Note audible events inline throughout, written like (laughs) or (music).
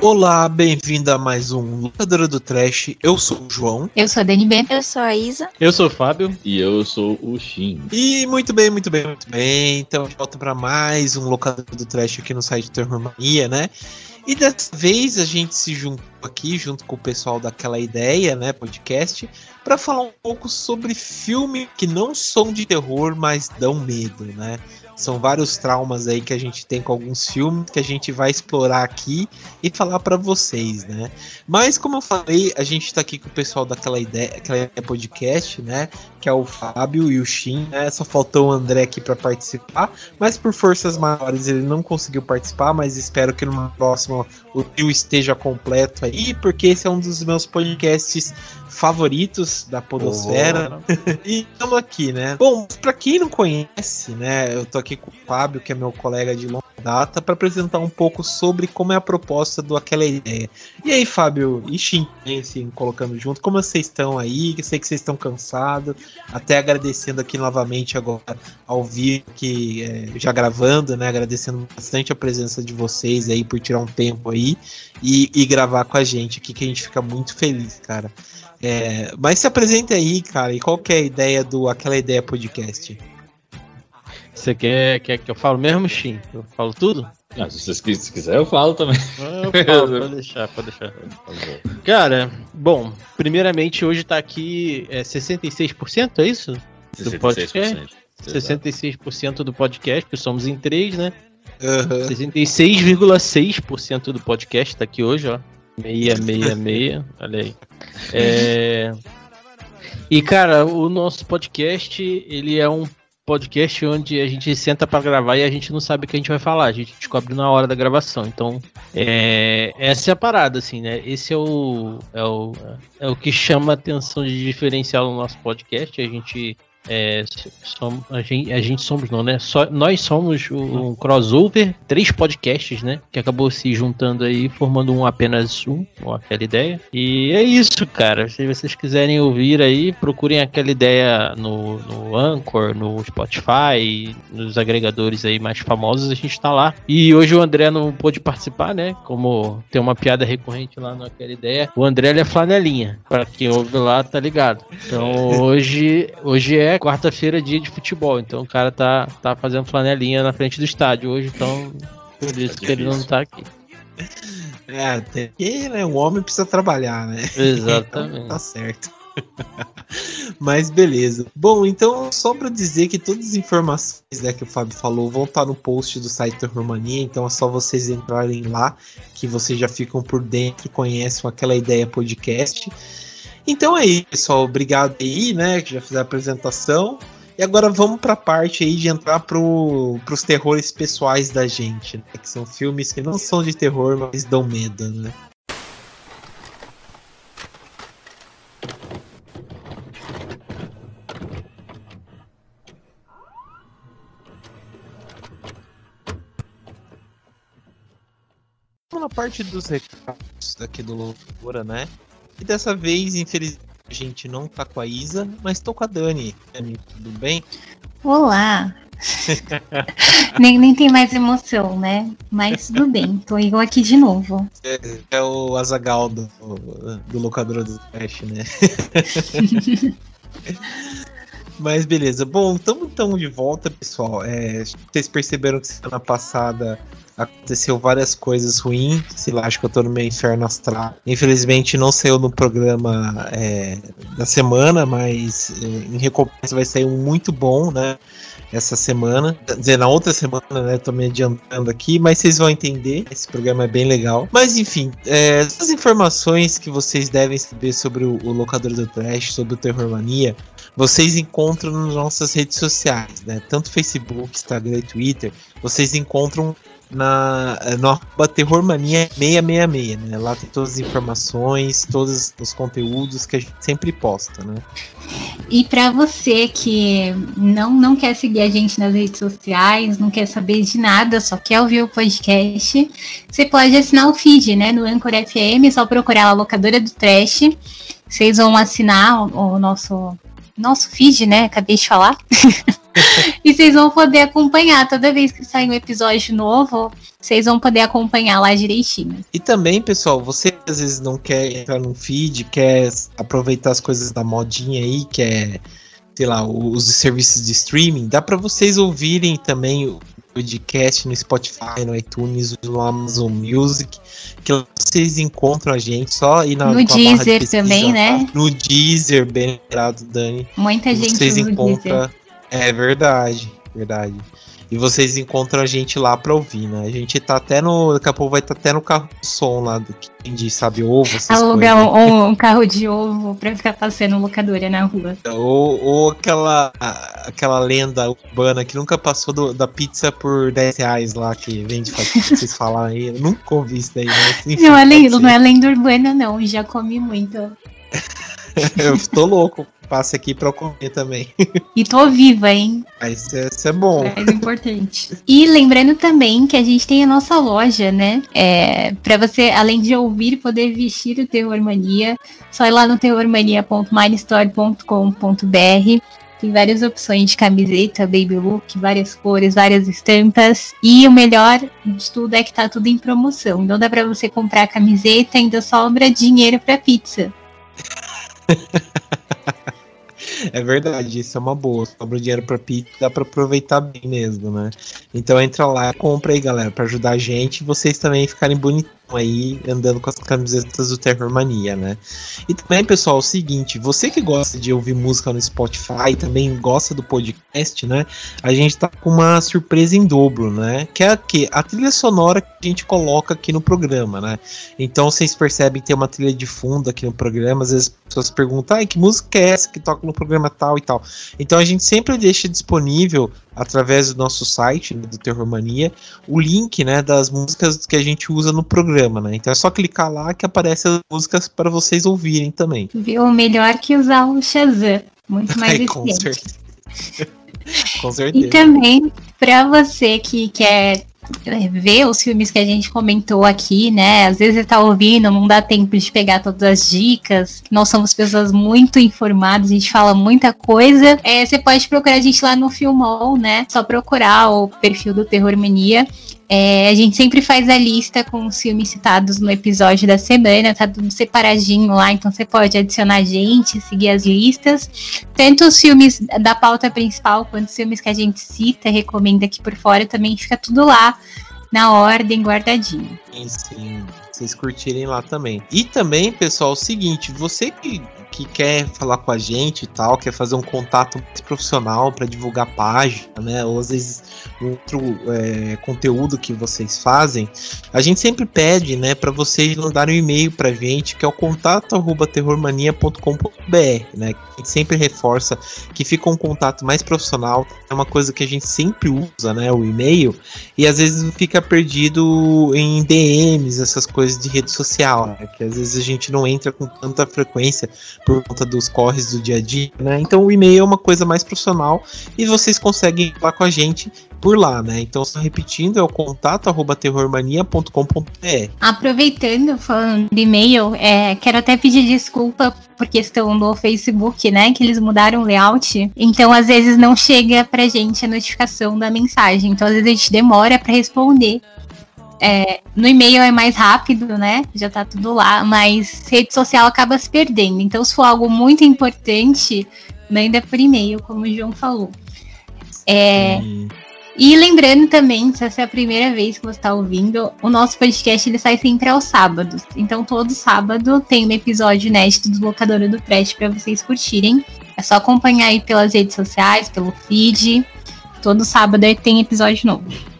Olá, bem-vindo a mais um Locadora do Trash. Eu sou o João. Eu sou a Dani Bento. Eu sou a Isa. Eu sou o Fábio. E eu sou o Shin. E muito bem, muito bem, muito bem. Então, volta para mais um Locadora do Trash aqui no site Terror Mania, né? E dessa vez a gente se juntou aqui, junto com o pessoal daquela ideia, né, podcast, para falar um pouco sobre filmes que não são de terror, mas dão medo, né? São vários traumas aí que a gente tem com alguns filmes que a gente vai explorar aqui e falar para vocês, né? Mas como eu falei, a gente tá aqui com o pessoal daquela ideia, aquela podcast, né? Que é o Fábio e o Shin, né? Só faltou o André aqui para participar, mas por forças maiores ele não conseguiu participar, mas espero que numa próxima o trio esteja completo aí, porque esse é um dos meus podcasts favoritos da Podosfera. (laughs) e estamos aqui, né? Bom, para quem não conhece, né? Eu tô aqui com o Fábio, que é meu colega de longa data, para apresentar um pouco sobre como é a proposta do Aquela Ideia. E aí, Fábio e Shin, assim, colocando junto, como vocês estão aí? Eu sei que vocês estão cansados. Até agradecendo aqui novamente agora ao vivo, que é, já gravando, né? Agradecendo bastante a presença de vocês aí por tirar um tempo aí e, e gravar com a gente aqui, que a gente fica muito feliz, cara. É, mas se apresente aí, cara, e qual que é a ideia do Aquela Ideia Podcast? Você quer, quer que eu falo mesmo, Shin? Eu falo tudo? Ah, se você se quiser, eu falo também. Eu falo, pode deixar, pode deixar. Cara, bom, primeiramente hoje tá aqui é 66%, é isso? Do podcast? 66% do podcast, que somos em três, né? Uhum. 66,6% do podcast tá aqui hoje, ó. Meia, meia, meia. Olha aí. É... E, cara, o nosso podcast, ele é um podcast onde a gente senta para gravar e a gente não sabe o que a gente vai falar, a gente descobre na hora da gravação. Então, é, essa é a parada, assim, né? Esse é o, é o, é o que chama a atenção de diferencial no nosso podcast. A gente é, somos, a, gente, a gente somos não, né? Só, nós somos um crossover, três podcasts, né? Que acabou se juntando aí, formando um apenas um, ou aquela ideia. E é isso, cara. Se vocês quiserem ouvir aí, procurem aquela ideia no, no Anchor, no Spotify, nos agregadores aí mais famosos, a gente tá lá. E hoje o André não pôde participar, né? Como tem uma piada recorrente lá naquela ideia. O André é flanelinha. Pra quem ouve lá, tá ligado. Então hoje, hoje é quarta-feira, dia de futebol. Então o cara tá, tá fazendo flanelinha na frente do estádio hoje, então por isso que ele não tá aqui. É, tem que, né? O homem precisa trabalhar, né? (laughs) Exatamente. Então, tá certo. (laughs) Mas beleza. Bom, então só para dizer que todas as informações né, que o Fábio falou vão estar no post do site da Romania, então é só vocês entrarem lá que vocês já ficam por dentro e conhecem aquela ideia podcast. Então é isso, pessoal. Obrigado aí, né? Que já fizeram a apresentação. E agora vamos para a parte aí de entrar pro, pros terrores pessoais da gente, né? Que são filmes que não são de terror, mas dão medo, né? Vamos na parte dos recados aqui do Loucura, né? E dessa vez, infelizmente, a gente não tá com a Isa, mas tô com a Dani. Dani, tudo bem? Olá! (laughs) nem, nem tem mais emoção, né? Mas tudo bem, tô igual aqui de novo. É, é o Azagal do, do locador do Flash, né? (laughs) Mas beleza. Bom, estamos então de volta, pessoal. É, vocês perceberam que semana passada aconteceu várias coisas ruins. Sei lá, acho que eu tô no meu inferno astral. Infelizmente não saiu no programa é, da semana, mas é, em recompensa vai sair um muito bom, né? Essa semana, quer dizer, na outra semana, né? Tô me adiantando aqui, mas vocês vão entender. Esse programa é bem legal. Mas enfim, é, as informações que vocês devem saber sobre o, o locador do Trash, sobre o Terror Mania, vocês encontram nas nossas redes sociais, né? Tanto Facebook, Instagram e Twitter. Vocês encontram na, no arroba terrormania 666, né? Lá tem todas as informações, todos os conteúdos que a gente sempre posta, né? E para você que não, não quer seguir a gente nas redes sociais, não quer saber de nada, só quer ouvir o podcast, você pode assinar o feed, né? No Anchor FM, é só procurar a locadora do Trash. Vocês vão assinar o, o nosso nosso feed, né? Acabei de falar. (laughs) e vocês vão poder acompanhar toda vez que sair um episódio novo. Vocês vão poder acompanhar lá direitinho. E também, pessoal, você às vezes não quer entrar num feed, quer aproveitar as coisas da modinha aí, quer, sei lá, os serviços de streaming, dá para vocês ouvirem também podcast no Spotify, no iTunes, no Amazon Music, que vocês encontram a gente só ir na No Deezer também, né? No Deezer, bem lembrado, Dani. Muita gente vocês encontram. É verdade, verdade. E vocês encontram a gente lá pra ouvir, né? A gente tá até no. Daqui a pouco vai estar tá até no carro de som lá do que de sabe ovo. Alugar um, um, carro de ovo pra ficar passando locadora na rua. Ou, ou aquela, aquela lenda urbana que nunca passou do, da pizza por 10 reais lá que vende pra vocês falarem aí. Eu nunca ouvi isso daí, mas enfim, Não é, lenda, não é lenda urbana, não. Já comi muito. (laughs) eu tô louco passe aqui pra eu comer também. E tô viva, hein? Isso é, isso é bom. É importante. E lembrando também que a gente tem a nossa loja, né? É, pra você, além de ouvir, poder vestir o Terror Mania, só ir lá no terrormania.minestore.com.br. Tem várias opções de camiseta, baby look, várias cores, várias estampas. E o melhor de tudo é que tá tudo em promoção. Então dá pra você comprar a camiseta e ainda sobra dinheiro pra pizza. (laughs) É verdade, isso é uma boa. Sobra dinheiro pra pizza, dá pra aproveitar bem mesmo, né? Então entra lá, compra aí, galera, pra ajudar a gente e vocês também ficarem bonitos aí andando com as camisetas do Terror Mania, né? E também, pessoal, é o seguinte, você que gosta de ouvir música no Spotify, também gosta do podcast, né? A gente tá com uma surpresa em dobro, né? Que é a, que a trilha sonora que a gente coloca aqui no programa, né? Então vocês percebem que tem uma trilha de fundo aqui no programa, às vezes as pessoas perguntam, ai, que música é essa que toca no programa tal e tal. Então a gente sempre deixa disponível através do nosso site né, do Terror Mania o link, né, das músicas que a gente usa no programa, né? Então é só clicar lá que aparece as músicas para vocês ouvirem também. Viu? Melhor que usar o Shazam. Muito (laughs) mais com certeza. (laughs) com certeza. E também para você que quer ver os filmes que a gente comentou aqui, né? Às vezes você tá ouvindo, não dá tempo de pegar todas as dicas. Nós somos pessoas muito informadas, a gente fala muita coisa. É, você pode procurar a gente lá no Filmol, né? Só procurar o perfil do Terror Mania. É, a gente sempre faz a lista com os filmes citados no episódio da semana, tá tudo separadinho lá, então você pode adicionar a gente, seguir as listas. Tanto os filmes da pauta principal, quanto os filmes que a gente cita, recomenda aqui por fora, também fica tudo lá na ordem guardadinho. Sim, sim. Vocês curtirem lá também. E também, pessoal, é o seguinte, você que que quer falar com a gente e tal, quer fazer um contato mais profissional para divulgar página, né? Ou às vezes outro é, conteúdo que vocês fazem, a gente sempre pede, né, para vocês mandarem um e-mail para a gente, que é o contato@terrormania.com.br, né? A gente sempre reforça que fica um contato mais profissional, é uma coisa que a gente sempre usa, né, o e-mail, e às vezes fica perdido em DMs, essas coisas de rede social, né? Que às vezes a gente não entra com tanta frequência por conta dos corres do dia a dia, né? Então o e-mail é uma coisa mais profissional e vocês conseguem falar com a gente por lá, né? Então, só repetindo, é o contato arroba terrormania.com.br. Aproveitando, falando de e-mail, é, quero até pedir desculpa por questão do Facebook, né? Que eles mudaram o layout. Então, às vezes, não chega pra gente a notificação da mensagem. Então, às vezes, a gente demora para responder. É, no e-mail é mais rápido, né? Já tá tudo lá, mas rede social acaba se perdendo. Então, se for algo muito importante, manda por e-mail, como o João falou. É, e lembrando também, se essa é a primeira vez que você está ouvindo, o nosso podcast ele sai sempre aos sábados. Então, todo sábado tem um episódio inédito do Locadora do Trash para vocês curtirem. É só acompanhar aí pelas redes sociais, pelo feed. Todo sábado tem episódio novo.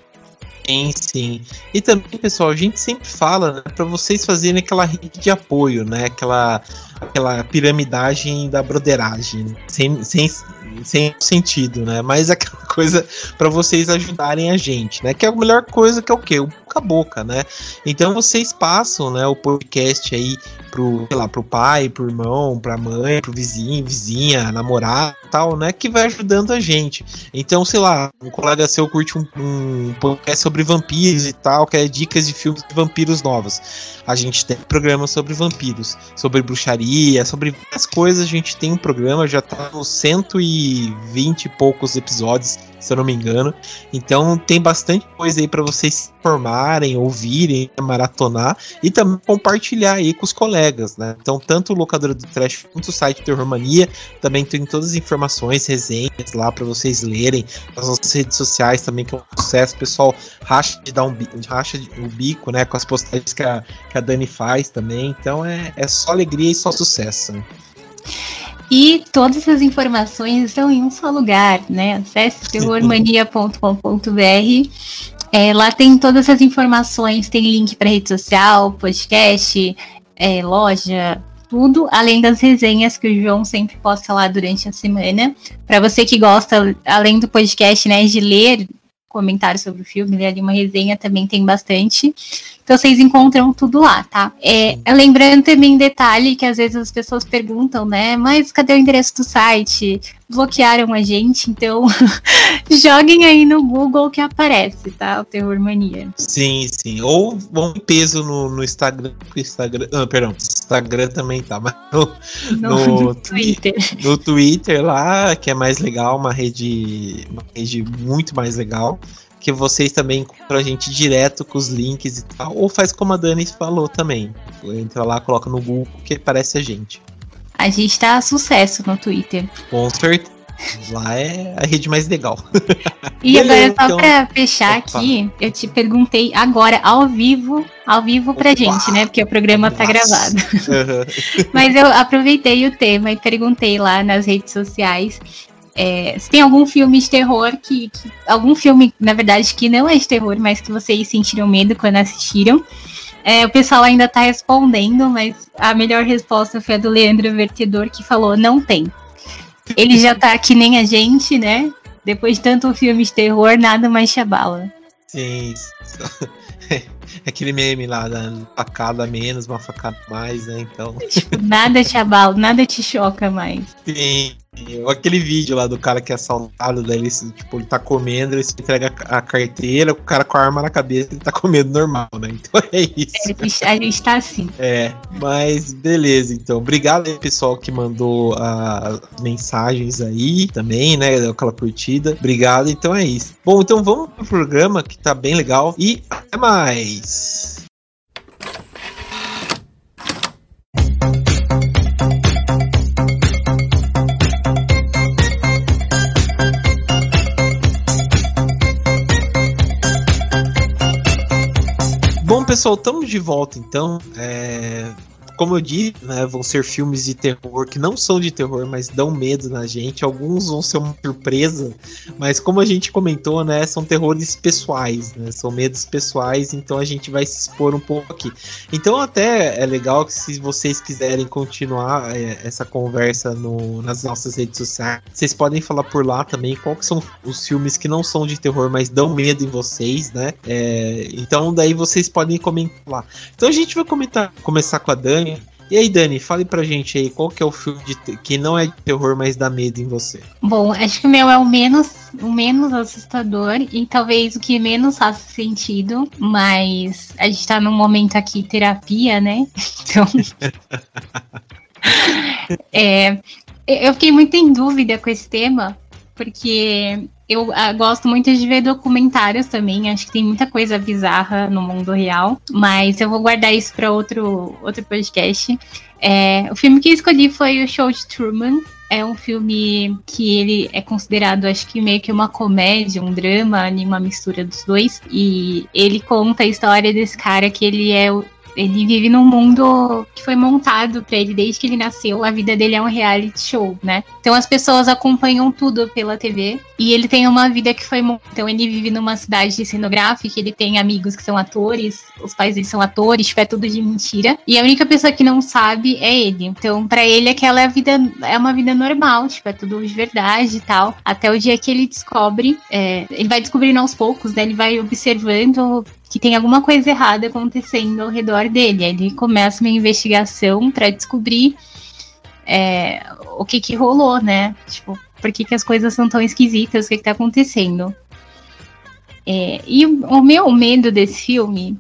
Sim, sim. E também, pessoal, a gente sempre fala né, para vocês fazerem aquela rede de apoio, né? Aquela aquela piramidagem da broderagem, né? sem, sem, sem sentido, né? Mas aquela (laughs) coisa para vocês ajudarem a gente, né? Que é a melhor coisa que é o quê? O boca a boca, né? Então vocês passam, né, o podcast aí pro, sei lá, pro pai, pro irmão, pra mãe, pro vizinho, vizinha, namorado tal, né? Que vai ajudando a gente. Então, sei lá, um colega seu curte um, um podcast sobre vampiros e tal, que é dicas de filmes de vampiros novos. A gente tem programa sobre vampiros, sobre bruxaria, sobre várias coisas. A gente tem um programa, já tá nos 120 e poucos episódios, se eu não me engano. Então tem bastante coisa aí para vocês se ouvirem, maratonar e também compartilhar aí com os colegas, né? Então tanto o locador do Trash quanto o site Terror Mania também tem todas as informações, resenhas lá para vocês lerem. Nas nossas redes sociais também que é um sucesso, o pessoal racha de dar um racha o bico, né, com as postagens que a, que a Dani faz também. Então é, é só alegria e só sucesso. E todas essas informações estão em um só lugar, né? Acesse terrormania.com.br. É, lá tem todas as informações, tem link para rede social, podcast, é, loja, tudo, além das resenhas que o João sempre posta lá durante a semana. Para você que gosta, além do podcast, né, de ler comentários sobre o filme, ler ali uma resenha também tem bastante. Então vocês encontram tudo lá, tá? É, lembrando também um detalhe que às vezes as pessoas perguntam, né? Mas cadê o endereço do site? Bloquearam a gente, então (laughs) joguem aí no Google que aparece, tá? O Terror Mania. Sim, sim. Ou vão em peso no, no Instagram. Instagram ah, perdão, Instagram também tá, mas no, no, no, Twitter. No Twitter lá, que é mais legal, uma rede, uma rede muito mais legal que vocês também encontram a gente direto com os links e tal, ou faz como a Dani falou também. Entra lá, coloca no Google que aparece a gente. A gente tá sucesso no Twitter. Com certeza. Lá é a rede mais legal. E Beleza, agora, só então... pra fechar Opa. aqui, eu te perguntei agora, ao vivo, ao vivo pra Opa. gente, né? Porque o programa tá Nossa. tá gravado. Uhum. (laughs) Mas eu aproveitei o tema e perguntei lá nas redes sociais é, se tem algum filme de terror que, que, Algum filme, na verdade, que não é de terror, mas que vocês sentiram medo quando assistiram. É, o pessoal ainda tá respondendo, mas a melhor resposta foi a do Leandro Vertedor, que falou: não tem. Ele já tá que nem a gente, né? Depois de tanto filme de terror, nada mais te abala. Sim. (laughs) Aquele meme lá, da facada menos, uma facada mais, né? Então. Tipo, nada te abala, nada te choca mais. Sim. Aquele vídeo lá do cara que é assaltado, daí ele, tipo, ele tá comendo, ele se entrega a carteira, o cara com a arma na cabeça, ele tá comendo normal, né? Então (laughs) é isso. É, a gente tá assim. É, mas beleza, então. Obrigado aí, pessoal, que mandou as mensagens aí também, né? Aquela curtida. Obrigado, então é isso. Bom, então vamos pro programa que tá bem legal e até mais. Bom, pessoal, estamos de volta então. É como eu disse, né, vão ser filmes de terror que não são de terror, mas dão medo na gente. Alguns vão ser uma surpresa, mas como a gente comentou, né, são terrores pessoais, né, são medos pessoais, então a gente vai se expor um pouco aqui. Então até é legal que se vocês quiserem continuar é, essa conversa no, nas nossas redes sociais, vocês podem falar por lá também quais são os filmes que não são de terror, mas dão medo em vocês, né? É, então daí vocês podem comentar lá. Então a gente vai comentar, começar com a Dani e aí, Dani, fale pra gente aí qual que é o filme que não é de terror, mas dá medo em você. Bom, acho que o meu é o menos, o menos assustador e talvez o que menos faça sentido, mas a gente tá num momento aqui terapia, né? (laughs) Então. (laughs) é, eu fiquei muito em dúvida com esse tema, porque eu uh, gosto muito de ver documentários também. Acho que tem muita coisa bizarra no mundo real. Mas eu vou guardar isso para outro, outro podcast. É, o filme que escolhi foi o Show de Truman. É um filme que ele é considerado, acho que meio que uma comédia, um drama, uma mistura dos dois. E ele conta a história desse cara que ele é ele vive num mundo que foi montado para ele desde que ele nasceu. A vida dele é um reality show, né? Então as pessoas acompanham tudo pela TV e ele tem uma vida que foi então ele vive numa cidade cenográfica, ele tem amigos que são atores, os pais dele são atores, tipo, é tudo de mentira. E a única pessoa que não sabe é ele. Então, para ele aquela é a vida é uma vida normal, tipo, é tudo de verdade e tal. Até o dia que ele descobre, é, ele vai descobrindo aos poucos, né? Ele vai observando que tem alguma coisa errada acontecendo ao redor dele. Aí ele começa uma investigação para descobrir é, o que que rolou, né? Tipo, por que, que as coisas são tão esquisitas, o que, que tá acontecendo. É, e o, meu medo desse filme,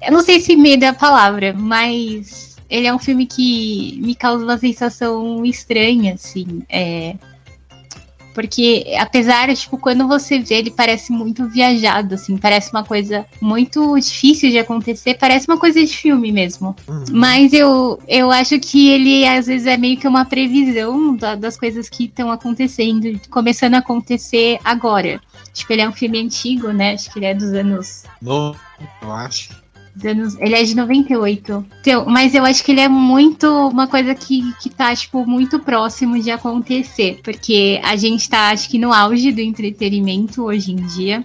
eu não sei se medo é a palavra, mas ele é um filme que me causa uma sensação estranha, assim. É, porque, apesar, tipo, quando você vê, ele parece muito viajado, assim, parece uma coisa muito difícil de acontecer, parece uma coisa de filme mesmo. Uhum. Mas eu, eu acho que ele, às vezes, é meio que uma previsão da, das coisas que estão acontecendo, começando a acontecer agora. Tipo, ele é um filme antigo, né? Acho que ele é dos anos. No, eu acho. Ele é de 98. Então, mas eu acho que ele é muito uma coisa que, que tá, tipo, muito próximo de acontecer. Porque a gente tá, acho que, no auge do entretenimento hoje em dia.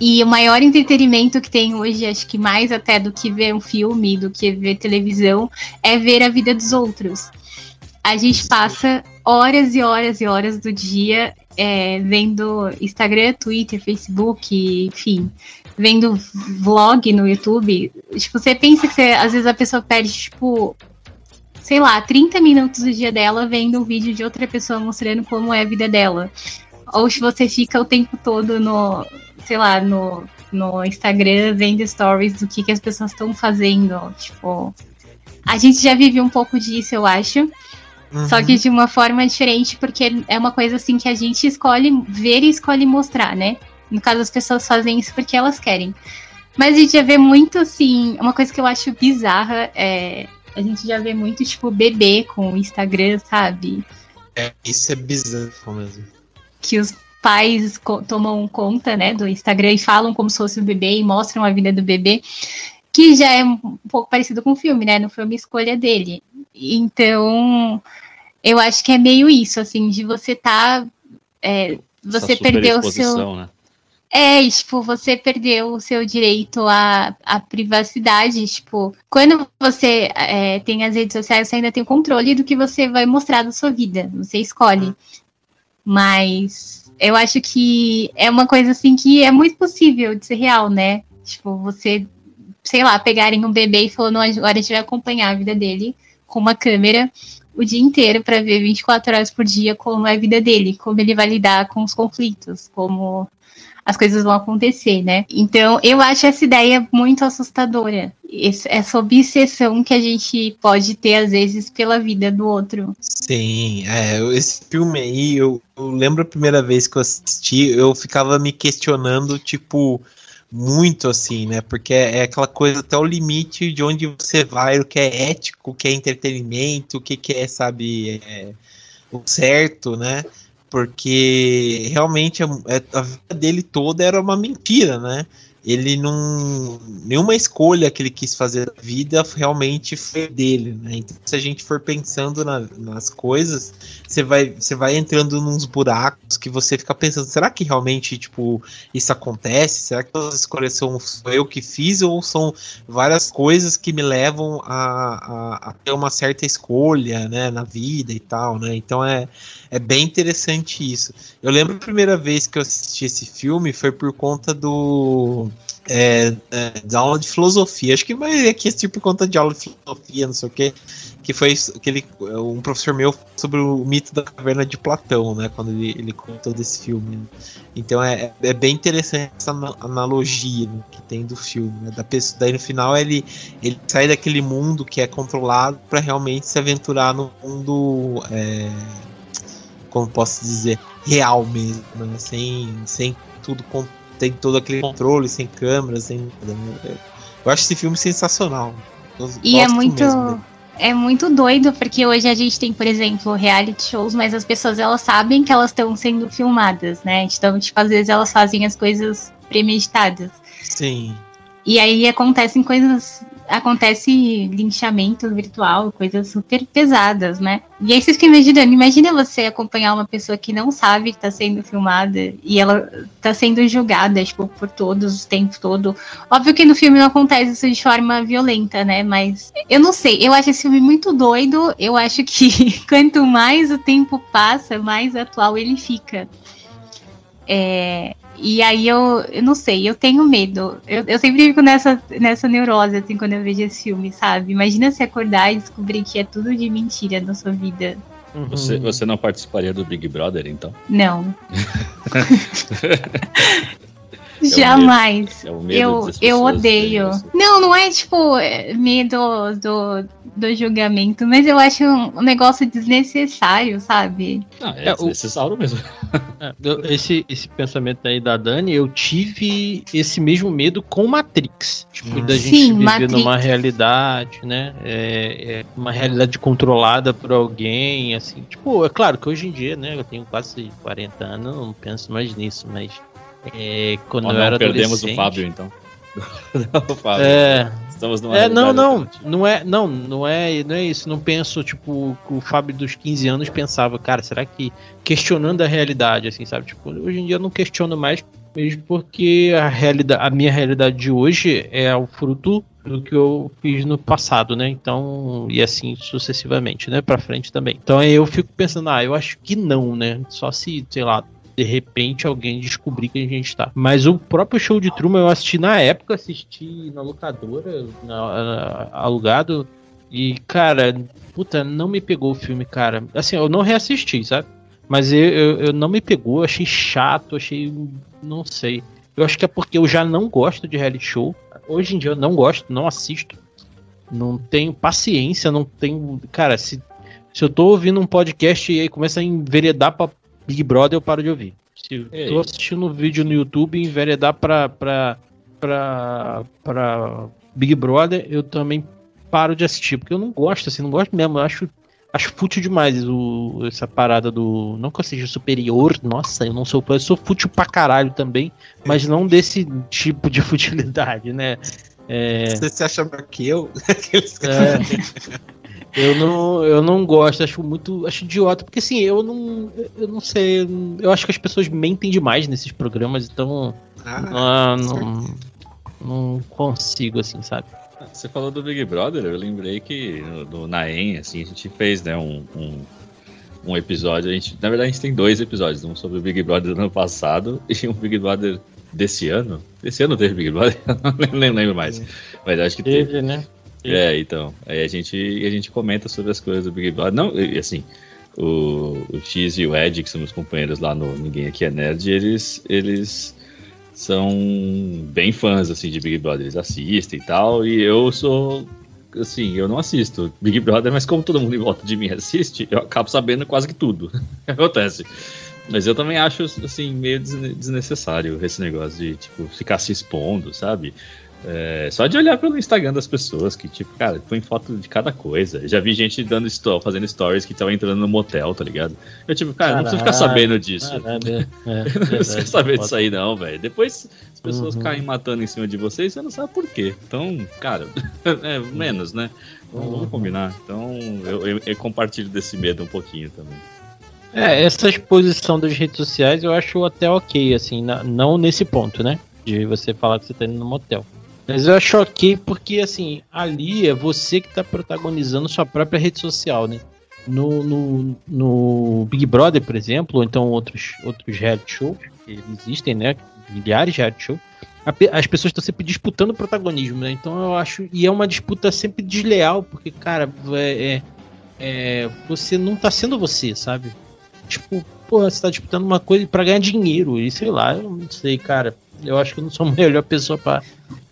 E o maior entretenimento que tem hoje, acho que mais até do que ver um filme, do que ver televisão, é ver a vida dos outros. A gente passa horas e horas e horas do dia é, vendo Instagram, Twitter, Facebook, enfim, vendo vlog no YouTube, tipo, você pensa que você, às vezes a pessoa perde, tipo, sei lá, 30 minutos do dia dela vendo um vídeo de outra pessoa mostrando como é a vida dela. Ou se você fica o tempo todo no, sei lá, no, no Instagram vendo stories do que, que as pessoas estão fazendo. Tipo, a gente já vive um pouco disso, eu acho. Uhum. Só que de uma forma diferente, porque é uma coisa assim que a gente escolhe ver e escolhe mostrar, né? No caso, as pessoas fazem isso porque elas querem. Mas a gente já vê muito, assim, uma coisa que eu acho bizarra é. A gente já vê muito, tipo, bebê com o Instagram, sabe? É, isso é bizarro mesmo. Que os pais co tomam conta, né, do Instagram e falam como se fosse o bebê e mostram a vida do bebê, que já é um pouco parecido com o filme, né? Não foi uma escolha dele. Então, eu acho que é meio isso, assim, de você tá. É, você perdeu o seu. Né? É, tipo, você perdeu o seu direito à, à privacidade. Tipo, quando você é, tem as redes sociais, você ainda tem o controle do que você vai mostrar da sua vida. Você escolhe. Mas eu acho que é uma coisa assim que é muito possível de ser real, né? Tipo, você, sei lá, pegarem um bebê e falando, agora a gente vai acompanhar a vida dele com uma câmera o dia inteiro para ver 24 horas por dia como é a vida dele, como ele vai lidar com os conflitos, como as coisas vão acontecer, né? Então, eu acho essa ideia muito assustadora. Essa obsessão que a gente pode ter, às vezes, pela vida do outro. Sim, é, esse filme aí, eu, eu lembro a primeira vez que eu assisti, eu ficava me questionando, tipo, muito assim, né? Porque é aquela coisa até o limite de onde você vai, o que é ético, o que é entretenimento, o que, que é, sabe, é, o certo, né? Porque realmente a, é, a, vida dele toda era uma mentira, né? Ele não. Nenhuma escolha que ele quis fazer da vida realmente foi dele, né? Então, se a gente for pensando na, nas coisas, você vai, você vai entrando nos buracos que você fica pensando: será que realmente, tipo, isso acontece? Será que as escolhas são eu que fiz ou são várias coisas que me levam a, a, a ter uma certa escolha, né, na vida e tal, né? Então é é bem interessante isso. Eu lembro a primeira vez que eu assisti esse filme foi por conta do. É, é, da aula de filosofia. Acho que vai aqui assistir por conta de aula de filosofia, não sei o quê. Que foi aquele, um professor meu sobre o mito da caverna de Platão, né? Quando ele, ele contou desse filme. Então é, é bem interessante essa analogia né, que tem do filme. Né? Da pessoa, daí no final ele, ele sai daquele mundo que é controlado para realmente se aventurar no mundo. É, como posso dizer, real mesmo, né? sem, sem tudo, tem todo aquele controle, sem câmeras, sem. Né? Eu acho esse filme sensacional. Eu e é muito. É muito doido, porque hoje a gente tem, por exemplo, reality shows, mas as pessoas elas sabem que elas estão sendo filmadas, né? Então, tipo, às vezes elas fazem as coisas premeditadas. Sim. E aí acontecem coisas acontece linchamento virtual, coisas super pesadas, né? E aí vocês ficam imaginando, imagina você acompanhar uma pessoa que não sabe que tá sendo filmada e ela tá sendo julgada, tipo, por todos o tempo todo. Óbvio que no filme não acontece isso de forma violenta, né? Mas eu não sei, eu acho esse filme muito doido. Eu acho que (laughs) quanto mais o tempo passa, mais atual ele fica. É, e aí eu, eu não sei, eu tenho medo. Eu, eu sempre fico nessa, nessa neurose, assim, quando eu vejo esse filme, sabe? Imagina se acordar e descobrir que é tudo de mentira na sua vida. Uhum. Você, você não participaria do Big Brother, então? Não. (laughs) Jamais. É o medo eu, eu odeio. Não, não é tipo é, medo do, do julgamento, mas eu acho um negócio desnecessário, sabe? Não, é, é desnecessário o... mesmo. (laughs) É, esse, esse pensamento aí da Dani, eu tive esse mesmo medo com Matrix. Tipo, hum. da gente Sim, viver Matrix. numa realidade, né? É, é, uma realidade controlada por alguém, assim. Tipo, é claro que hoje em dia, né? Eu tenho quase 40 anos, não penso mais nisso, mas é, quando oh, eu era perdemos o Fábio, então. (laughs) o Fábio. É. Estamos numa é, não, não, não é, não, não é, não é isso. Não penso, tipo, o Fábio dos 15 anos pensava, cara, será que questionando a realidade, assim, sabe? Tipo, hoje em dia eu não questiono mais, mesmo porque a realidade, a minha realidade de hoje é o fruto do que eu fiz no passado, né? Então, e assim sucessivamente, né? Para frente também. Então aí eu fico pensando, ah, eu acho que não, né? Só se, sei lá, de repente alguém descobrir que a gente tá. Mas o próprio show de Truman eu assisti na época, assisti na locadora, na, na, alugado. E, cara, puta, não me pegou o filme, cara. Assim, eu não reassisti, sabe? Mas eu, eu, eu não me pegou, achei chato, achei. Não sei. Eu acho que é porque eu já não gosto de reality show. Hoje em dia eu não gosto, não assisto. Não tenho paciência, não tenho. Cara, se, se eu tô ouvindo um podcast e aí começa a enveredar pra Big Brother eu paro de ouvir. Se eu tô assistindo um vídeo no YouTube e enveredar pra, pra, pra, pra Big Brother, eu também paro de assistir, porque eu não gosto, assim, não gosto mesmo. Eu acho, acho fútil demais o, essa parada do. Não que eu seja superior, nossa, eu não sou. Eu sou fútil pra caralho também, mas não desse tipo de (laughs) futilidade, né? É... Você se acha melhor que eu? (laughs) é... Eu não, eu não gosto, acho muito. Acho idiota, porque assim, eu não. Eu não sei. Eu acho que as pessoas mentem demais nesses programas, então. Ah, não, não consigo, assim, sabe? Você falou do Big Brother, eu lembrei que no, no Naem, assim, a gente fez, né, um, um, um, episódio. A gente, na verdade, a gente tem dois episódios, um sobre o Big Brother do ano passado (laughs) e um Big Brother desse ano. Esse ano teve Big Brother? (laughs) Nem lembro mais. Mas acho que teve. teve. né? É, então. Aí a gente, a gente comenta sobre as coisas do Big Brother. Não, e assim, o, o X e o Ed, que são meus companheiros lá no Ninguém Aqui é Nerd, eles, eles são bem fãs, assim, de Big Brother. Eles assistem e tal, e eu sou... Assim, eu não assisto Big Brother, mas como todo mundo em volta de mim assiste, eu acabo sabendo quase que tudo que (laughs) acontece. Mas eu também acho, assim, meio desnecessário esse negócio de, tipo, ficar se expondo, sabe? É, só de olhar pelo Instagram das pessoas, que, tipo, cara, põe foto de cada coisa. Já vi gente dando fazendo stories que tava entrando no motel, tá ligado? Eu, tipo, cara, não precisa ficar sabendo disso. Caralho, é, (laughs) não precisa saber disso aí, não, velho. Depois as pessoas uhum. caem matando em cima de vocês, você não sabe por quê. Então, cara, (laughs) é menos, né? Uhum. Vamos combinar. Então, eu, eu, eu compartilho desse medo um pouquinho também. É, essa exposição das redes sociais eu acho até ok, assim, na, não nesse ponto, né? De você falar que você tá indo no motel. Mas eu ok porque, assim, ali é você que tá protagonizando sua própria rede social, né? No, no, no Big Brother, por exemplo, ou então outros, outros reality shows que existem, né? Milhares de reality shows. As pessoas estão sempre disputando o protagonismo, né? Então eu acho. E é uma disputa sempre desleal, porque, cara, é, é, é você não tá sendo você, sabe? Tipo, porra, você tá disputando uma coisa para ganhar dinheiro. E sei lá, eu não sei, cara. Eu acho que eu não sou a melhor pessoa para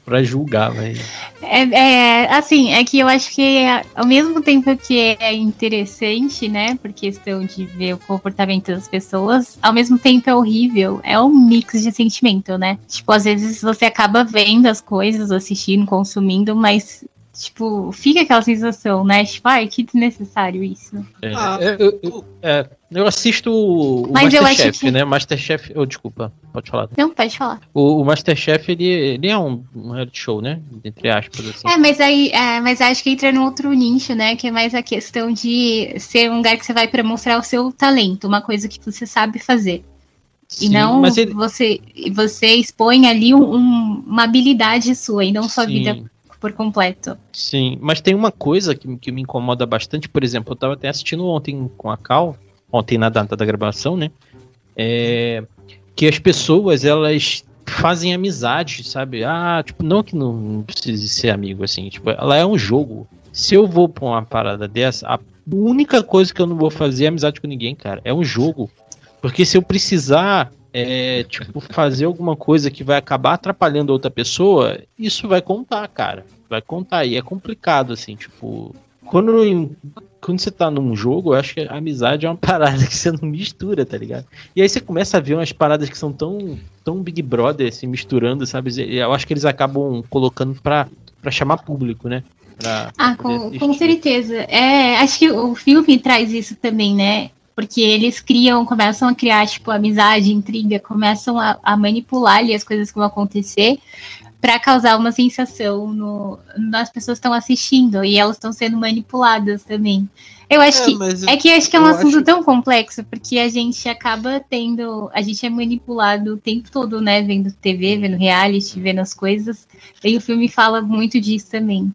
para julgar, velho. É, é, assim, é que eu acho que ao mesmo tempo que é interessante, né, por questão de ver o comportamento das pessoas, ao mesmo tempo é horrível. É um mix de sentimento, né? Tipo, às vezes você acaba vendo as coisas, assistindo, consumindo, mas Tipo, fica aquela sensação, né? Tipo, ai, que desnecessário isso. É, Ah, é, eu, eu- é, eu assisto o, Mas Masterchef, que- né? Masterchef. Oh, desculpa, pode falar. Não, pode falar. O, o Masterchef, ele, ele é um, um reality show, né? Entre aspas, assim. É, mas aí, é, mas acho que entra num outro nicho, né? Que é mais a questão de ser um lugar que você vai pra mostrar o seu talento, uma coisa que você sabe fazer. e Sim, não mas ele, você, você expõe ali um- um- uma habilidade sua e não sua sim, vida por completo. Sim, mas tem uma coisa que, que me incomoda bastante, por exemplo, eu tava até assistindo ontem com a Cal, ontem na data da gravação, né? É, que as pessoas, elas fazem amizade, sabe? Ah, tipo, não que não, não precise ser amigo, assim, tipo, ela é um jogo. Se eu vou pra uma parada dessa, a única coisa que eu não vou fazer é amizade com ninguém, cara. É um jogo. Porque se eu precisar, é, tipo, fazer alguma coisa que vai acabar atrapalhando outra pessoa, isso vai contar, cara. Vai contar. E é complicado, assim, tipo. Quando, quando você tá num jogo, eu acho que a amizade é uma (laughs) parada que você não mistura, tá ligado? E aí você começa a ver umas paradas que são tão, tão Big Brother, se misturando, sabe? Eu acho que eles acabam colocando pra, pra chamar público, né? Pra Ah, com, com certeza. É, acho que o filme traz isso também, né? Porque eles criam, começam a criar, tipo, amizade, intriga, começam a, a manipular ali as coisas que vão acontecer para causar uma sensação no, nas pessoas que estão assistindo e elas estão sendo manipuladas também. Eu acho que mas é que eu acho que é um eu assunto acho- tão complexo, porque a gente acaba tendo. A gente é manipulado o tempo todo, né? Vendo TV, vendo reality, vendo as coisas. E o filme fala muito disso também.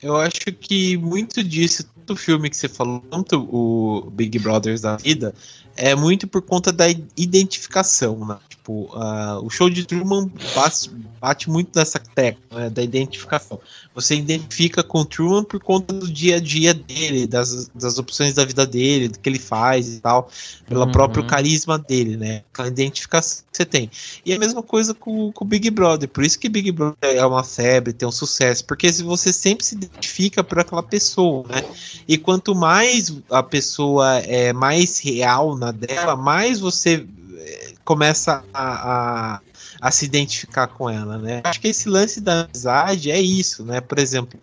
Eu acho que muito disso, tanto o filme que você falou, quanto o Big Brothers da vida, é muito por conta da identificação, né? Tipo, ah, o show de Truman bate, bate muito nessa tecla, né, da identificação. Você identifica com o Truman por conta do dia a dia dele, das, das opções da vida dele, do que ele faz e tal, pelo Uhum. próprio carisma dele, né? Aquela identificação que você tem. E a mesma coisa com, com o Big Brother. Por isso que Big Brother é uma febre, tem um sucesso. Porque se você sempre se identifica por aquela pessoa, né? E quanto mais a pessoa é mais real na dela, mais você eh, começa a, a, a se identificar com ela, né? Acho que esse lance da amizade é isso, né? Por exemplo,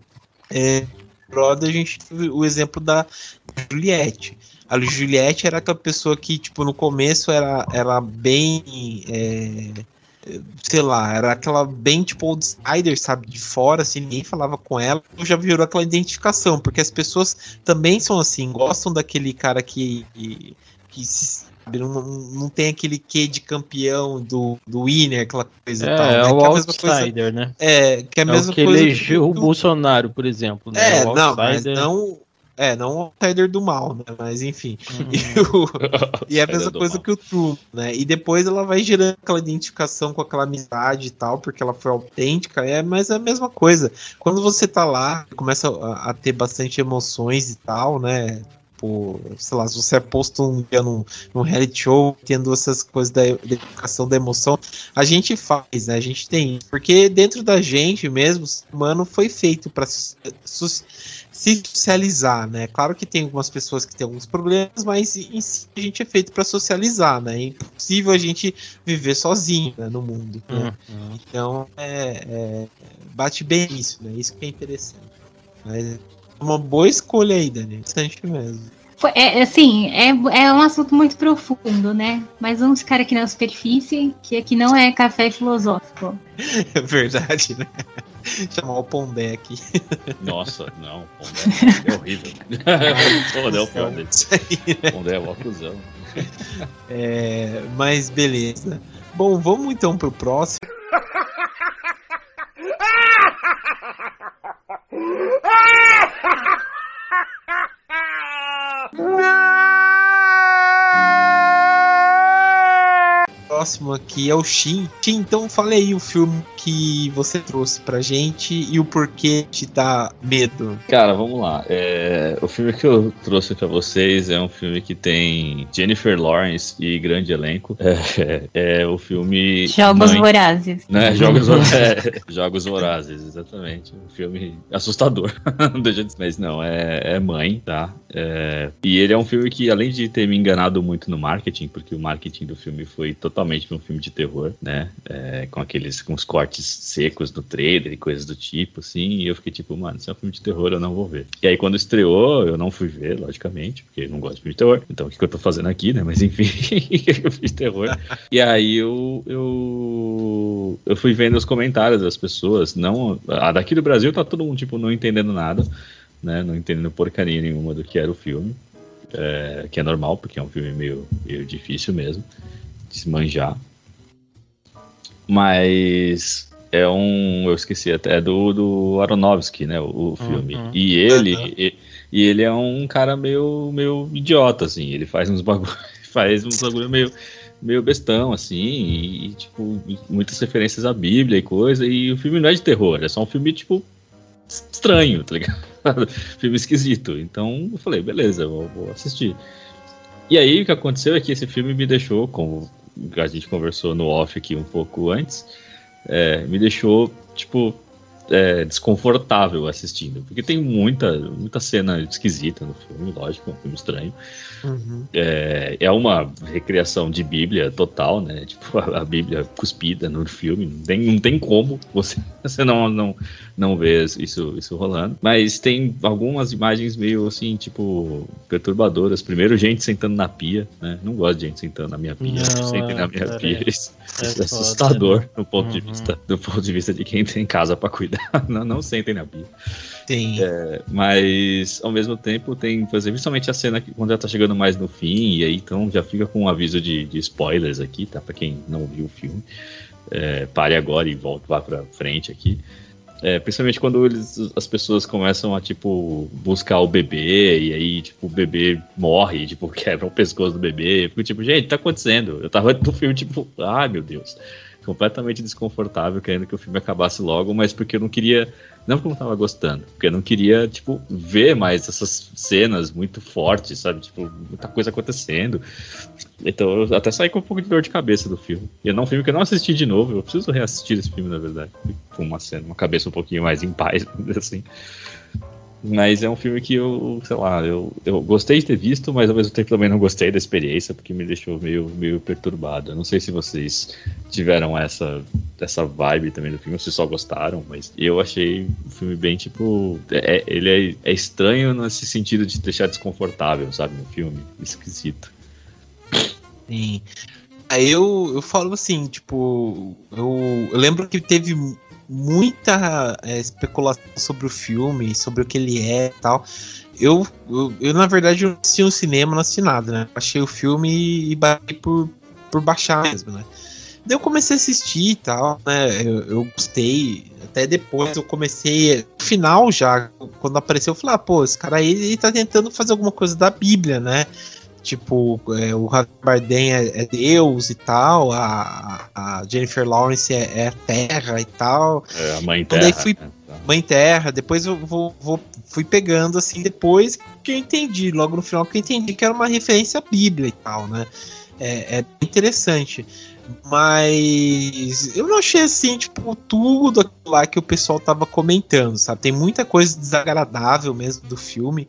é, Brother, a gente teve o exemplo da Juliette. A Juliette era aquela pessoa que, tipo, no começo era, era bem. é, sei lá, era aquela bem tipo outsider, sabe, de fora, assim, ninguém falava com ela, já virou aquela identificação, porque as pessoas também são assim, gostam daquele cara que, que, sabe, não, não tem aquele quê de campeão do, do winner, aquela coisa e tal, É, né? é Que o é a mesma coisa, outsider, né? é, que é a É mesma o que coisa elegeu o Bolsonaro, por exemplo. Né? é, o não, mas outsider. não. É, não o outsider do mal, né? Mas enfim. Uhum. (laughs) E, o- e é a mesma coisa mal. que o True, né? E depois ela vai gerando aquela identificação com aquela amizade e tal, porque ela foi autêntica, é, mas é a mesma coisa. Quando você tá lá, começa a, a ter bastante emoções e tal, né? Tipo, sei lá, se você é posto um dia num, num reality show, tendo essas coisas da identificação da emoção, a gente faz, né? A gente tem. Porque dentro da gente mesmo, o ser humano foi feito para se socializar, né? Claro que tem algumas pessoas que têm alguns problemas, mas em si a gente é feito para socializar, né? É impossível a gente viver sozinho né, no mundo. né? Uhum. Então, é, é, bate bem isso, né? Isso que é interessante. Mas uma boa escolha aí, Dani. Interessante mesmo. Foi- É, assim, é, é um assunto muito profundo, né? Mas vamos ficar aqui na superfície, que aqui não é café filosófico. (laughs) É verdade, né? Chamar o Pondé aqui. Nossa, não, Pondé é horrível. (laughs) Pondé é o né? Pondé é o cuzão. É, mas beleza. Bom, vamos então pro próximo. (laughs) Ha ha ha ha! Próximo aqui é o Shin. Shin, então fale aí o filme que você trouxe pra gente e o porquê te dá medo. Cara, vamos lá. É, o filme que eu trouxe pra vocês é um filme que tem Jennifer Lawrence e grande elenco. É, é o filme. Jogos Mãe, vorazes. né? Jogos, (laughs) é, Jogos Vorazes, exatamente. Um filme assustador. Não (laughs) deixa de- Mas não, é, é mãe, tá? É, e ele é um filme que, além de ter me enganado muito no marketing, porque o marketing do filme foi totalmente totalmente para um filme de terror, né? É, com aqueles com os cortes secos do trailer e coisas do tipo, assim. E eu fiquei tipo, mano, se é um filme de terror, eu não vou ver. E aí, quando estreou, eu não fui ver, logicamente, porque eu não gosto de filme de terror. Então, o que, que eu tô fazendo aqui, né? Mas enfim, (laughs) eu fiz terror. E aí eu, eu, eu fui vendo os comentários das pessoas. Não, a daqui do Brasil tá todo mundo, tipo, não entendendo nada, né? Não entendendo porcaria nenhuma do que era o filme é, que é normal, porque é um filme meio, meio difícil mesmo de se manjar. Mas é um. Eu esqueci até, é do, do Aronofsky, né? O, o filme. Uhum. E ele. Uhum. E, e, ele é um cara meio, meio idiota, assim. Ele faz uns bagulho. (laughs) faz uns bagulho meio meio bestão, assim, e, e, tipo, muitas referências à Bíblia e coisa, e o filme não é de terror, é só um filme, tipo, estranho, tá ligado? (laughs) filme esquisito. Então eu falei, beleza, vou, vou, assistir. E aí o que aconteceu é que esse filme me deixou, como a gente conversou no off aqui um pouco antes, é, me deixou, tipo, é, desconfortável assistindo. Porque tem muita, muita cena esquisita no filme, lógico, é um filme estranho. Uhum. É, é uma recriação de Bíblia total, né? Tipo, a, a, Bíblia cuspida no filme. Não tem, não tem como você, (laughs) você não, não, não ver isso, isso rolando. Mas tem algumas imagens meio assim, tipo, perturbadoras. Primeiro, gente sentando na pia, né? Não gosto de gente sentando na minha pia. Não, (laughs) Sentem na minha pia. Isso, é, é assustador foda, né? ponto uhum. de vista, do ponto de vista de quem tem casa para cuidar. (laughs) Não, não sentem na pia. Tem. É, mas ao mesmo tempo tem, por exemplo, principalmente a cena que quando já tá chegando mais no fim, e aí então já fica com um aviso de, de spoilers aqui, tá? Pra quem não viu o filme. É, pare agora e volte vá pra frente aqui. É, principalmente quando eles, as pessoas começam a, tipo, buscar o bebê, e aí, tipo, o bebê morre, tipo, (laughs) quebra o pescoço do bebê. Eu fico tipo, gente, tá acontecendo? Eu tava no filme, tipo, ai meu Deus completamente desconfortável, querendo que o filme acabasse logo, mas porque eu não queria. Não porque eu não tava gostando, porque eu não queria, tipo, ver mais essas cenas muito fortes, sabe? Tipo, muita coisa acontecendo. Então eu até saí com um pouco de dor de cabeça do filme. E é um filme que eu não assisti de novo, eu preciso reassistir esse filme, na verdade. Com uma cena, uma cabeça um pouquinho mais em paz, (laughs) assim. Mas é um filme que eu, sei lá, eu, eu gostei de ter visto, mas ao mesmo tempo também não gostei da experiência, porque me deixou meio, meio perturbado. Eu não sei se vocês tiveram essa, essa vibe também do filme, se só gostaram, mas eu achei o filme bem, tipo. É, ele é, é estranho nesse sentido de deixar desconfortável, sabe, no filme. Esquisito. Sim. Aí eu, eu falo assim, tipo, eu, eu lembro que teve muita é, especulação sobre o filme, sobre o que ele é e tal. Eu, eu, eu, na verdade, não assisti no cinema, não assisti nada, né? Achei o filme e bati por, por baixar mesmo, né? Daí eu comecei a assistir e tal, né? Eu, eu, gostei. Até depois eu comecei. No final já, quando apareceu, eu falei, ah, pô, esse cara aí ele tá tentando fazer alguma coisa da Bíblia, né? Tipo, é, o Javier Bardem é, é, Deus e tal, a, a Jennifer Lawrence é, é, Terra e tal. É a Mãe Terra. Então, fui, né? Mãe Terra, depois eu vou, vou, fui pegando assim, depois que eu entendi, logo no final que eu entendi que era uma referência à Bíblia e tal, né? É, é interessante. Mas eu não achei assim, tipo, tudo aquilo lá que o pessoal tava comentando, sabe? Tem muita coisa desagradável mesmo do filme,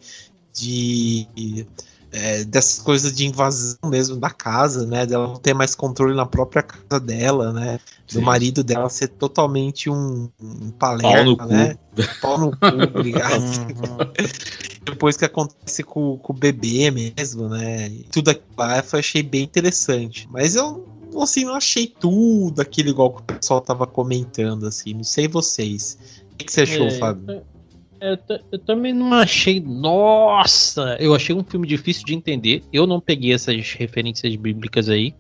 de é, dessas coisas de invasão mesmo da casa, né? Dela não ter mais controle na própria casa dela, né? Do Sim. marido dela ser totalmente um, um palerma, Pau né? Cu. Pau no cu, (laughs) obrigado. (laughs) Depois que acontece com, com o bebê mesmo, né? Tudo aquilo lá eu achei bem interessante. Mas eu assim, não achei tudo aquilo igual que o pessoal tava comentando, assim. Não sei vocês. O que, que você achou, é, Fábio? Eu, eu, também não achei. Nossa! Eu achei um filme difícil de entender. Eu não peguei essas referências bíblicas aí.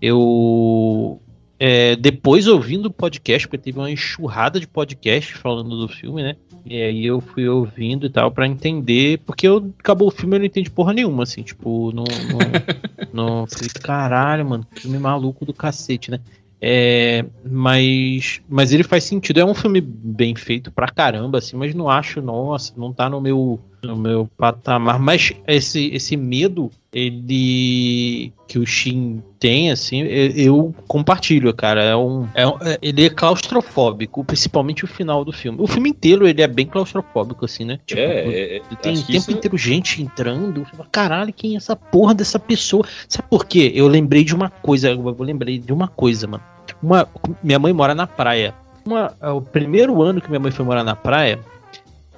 Eu. É, depois ouvindo o podcast, porque teve uma enxurrada de podcast falando do filme, né? E aí eu fui ouvindo e tal para entender, porque eu, acabou o filme eu não entendi porra nenhuma, assim, tipo, não. não, (laughs) não falei, caralho, mano, filme maluco do cacete, né? É, mas, mas ele faz sentido. É um filme bem feito pra caramba, assim, mas não acho, nossa, não tá no meu no meu patamar. Mas esse, esse medo ele que o Shin tem, assim, eu, eu compartilho, cara. É um, é um, é, ele é claustrofóbico, principalmente o final do filme. O filme inteiro ele é bem claustrofóbico, assim, né? Tipo, é, é, tem o tempo isso... inteiro gente entrando. Caralho, quem é essa porra dessa pessoa? Sabe por quê? Eu lembrei de uma coisa, eu lembrei de uma coisa, mano. Uma, minha mãe mora na praia. Uma, o primeiro ano que minha mãe foi morar na praia,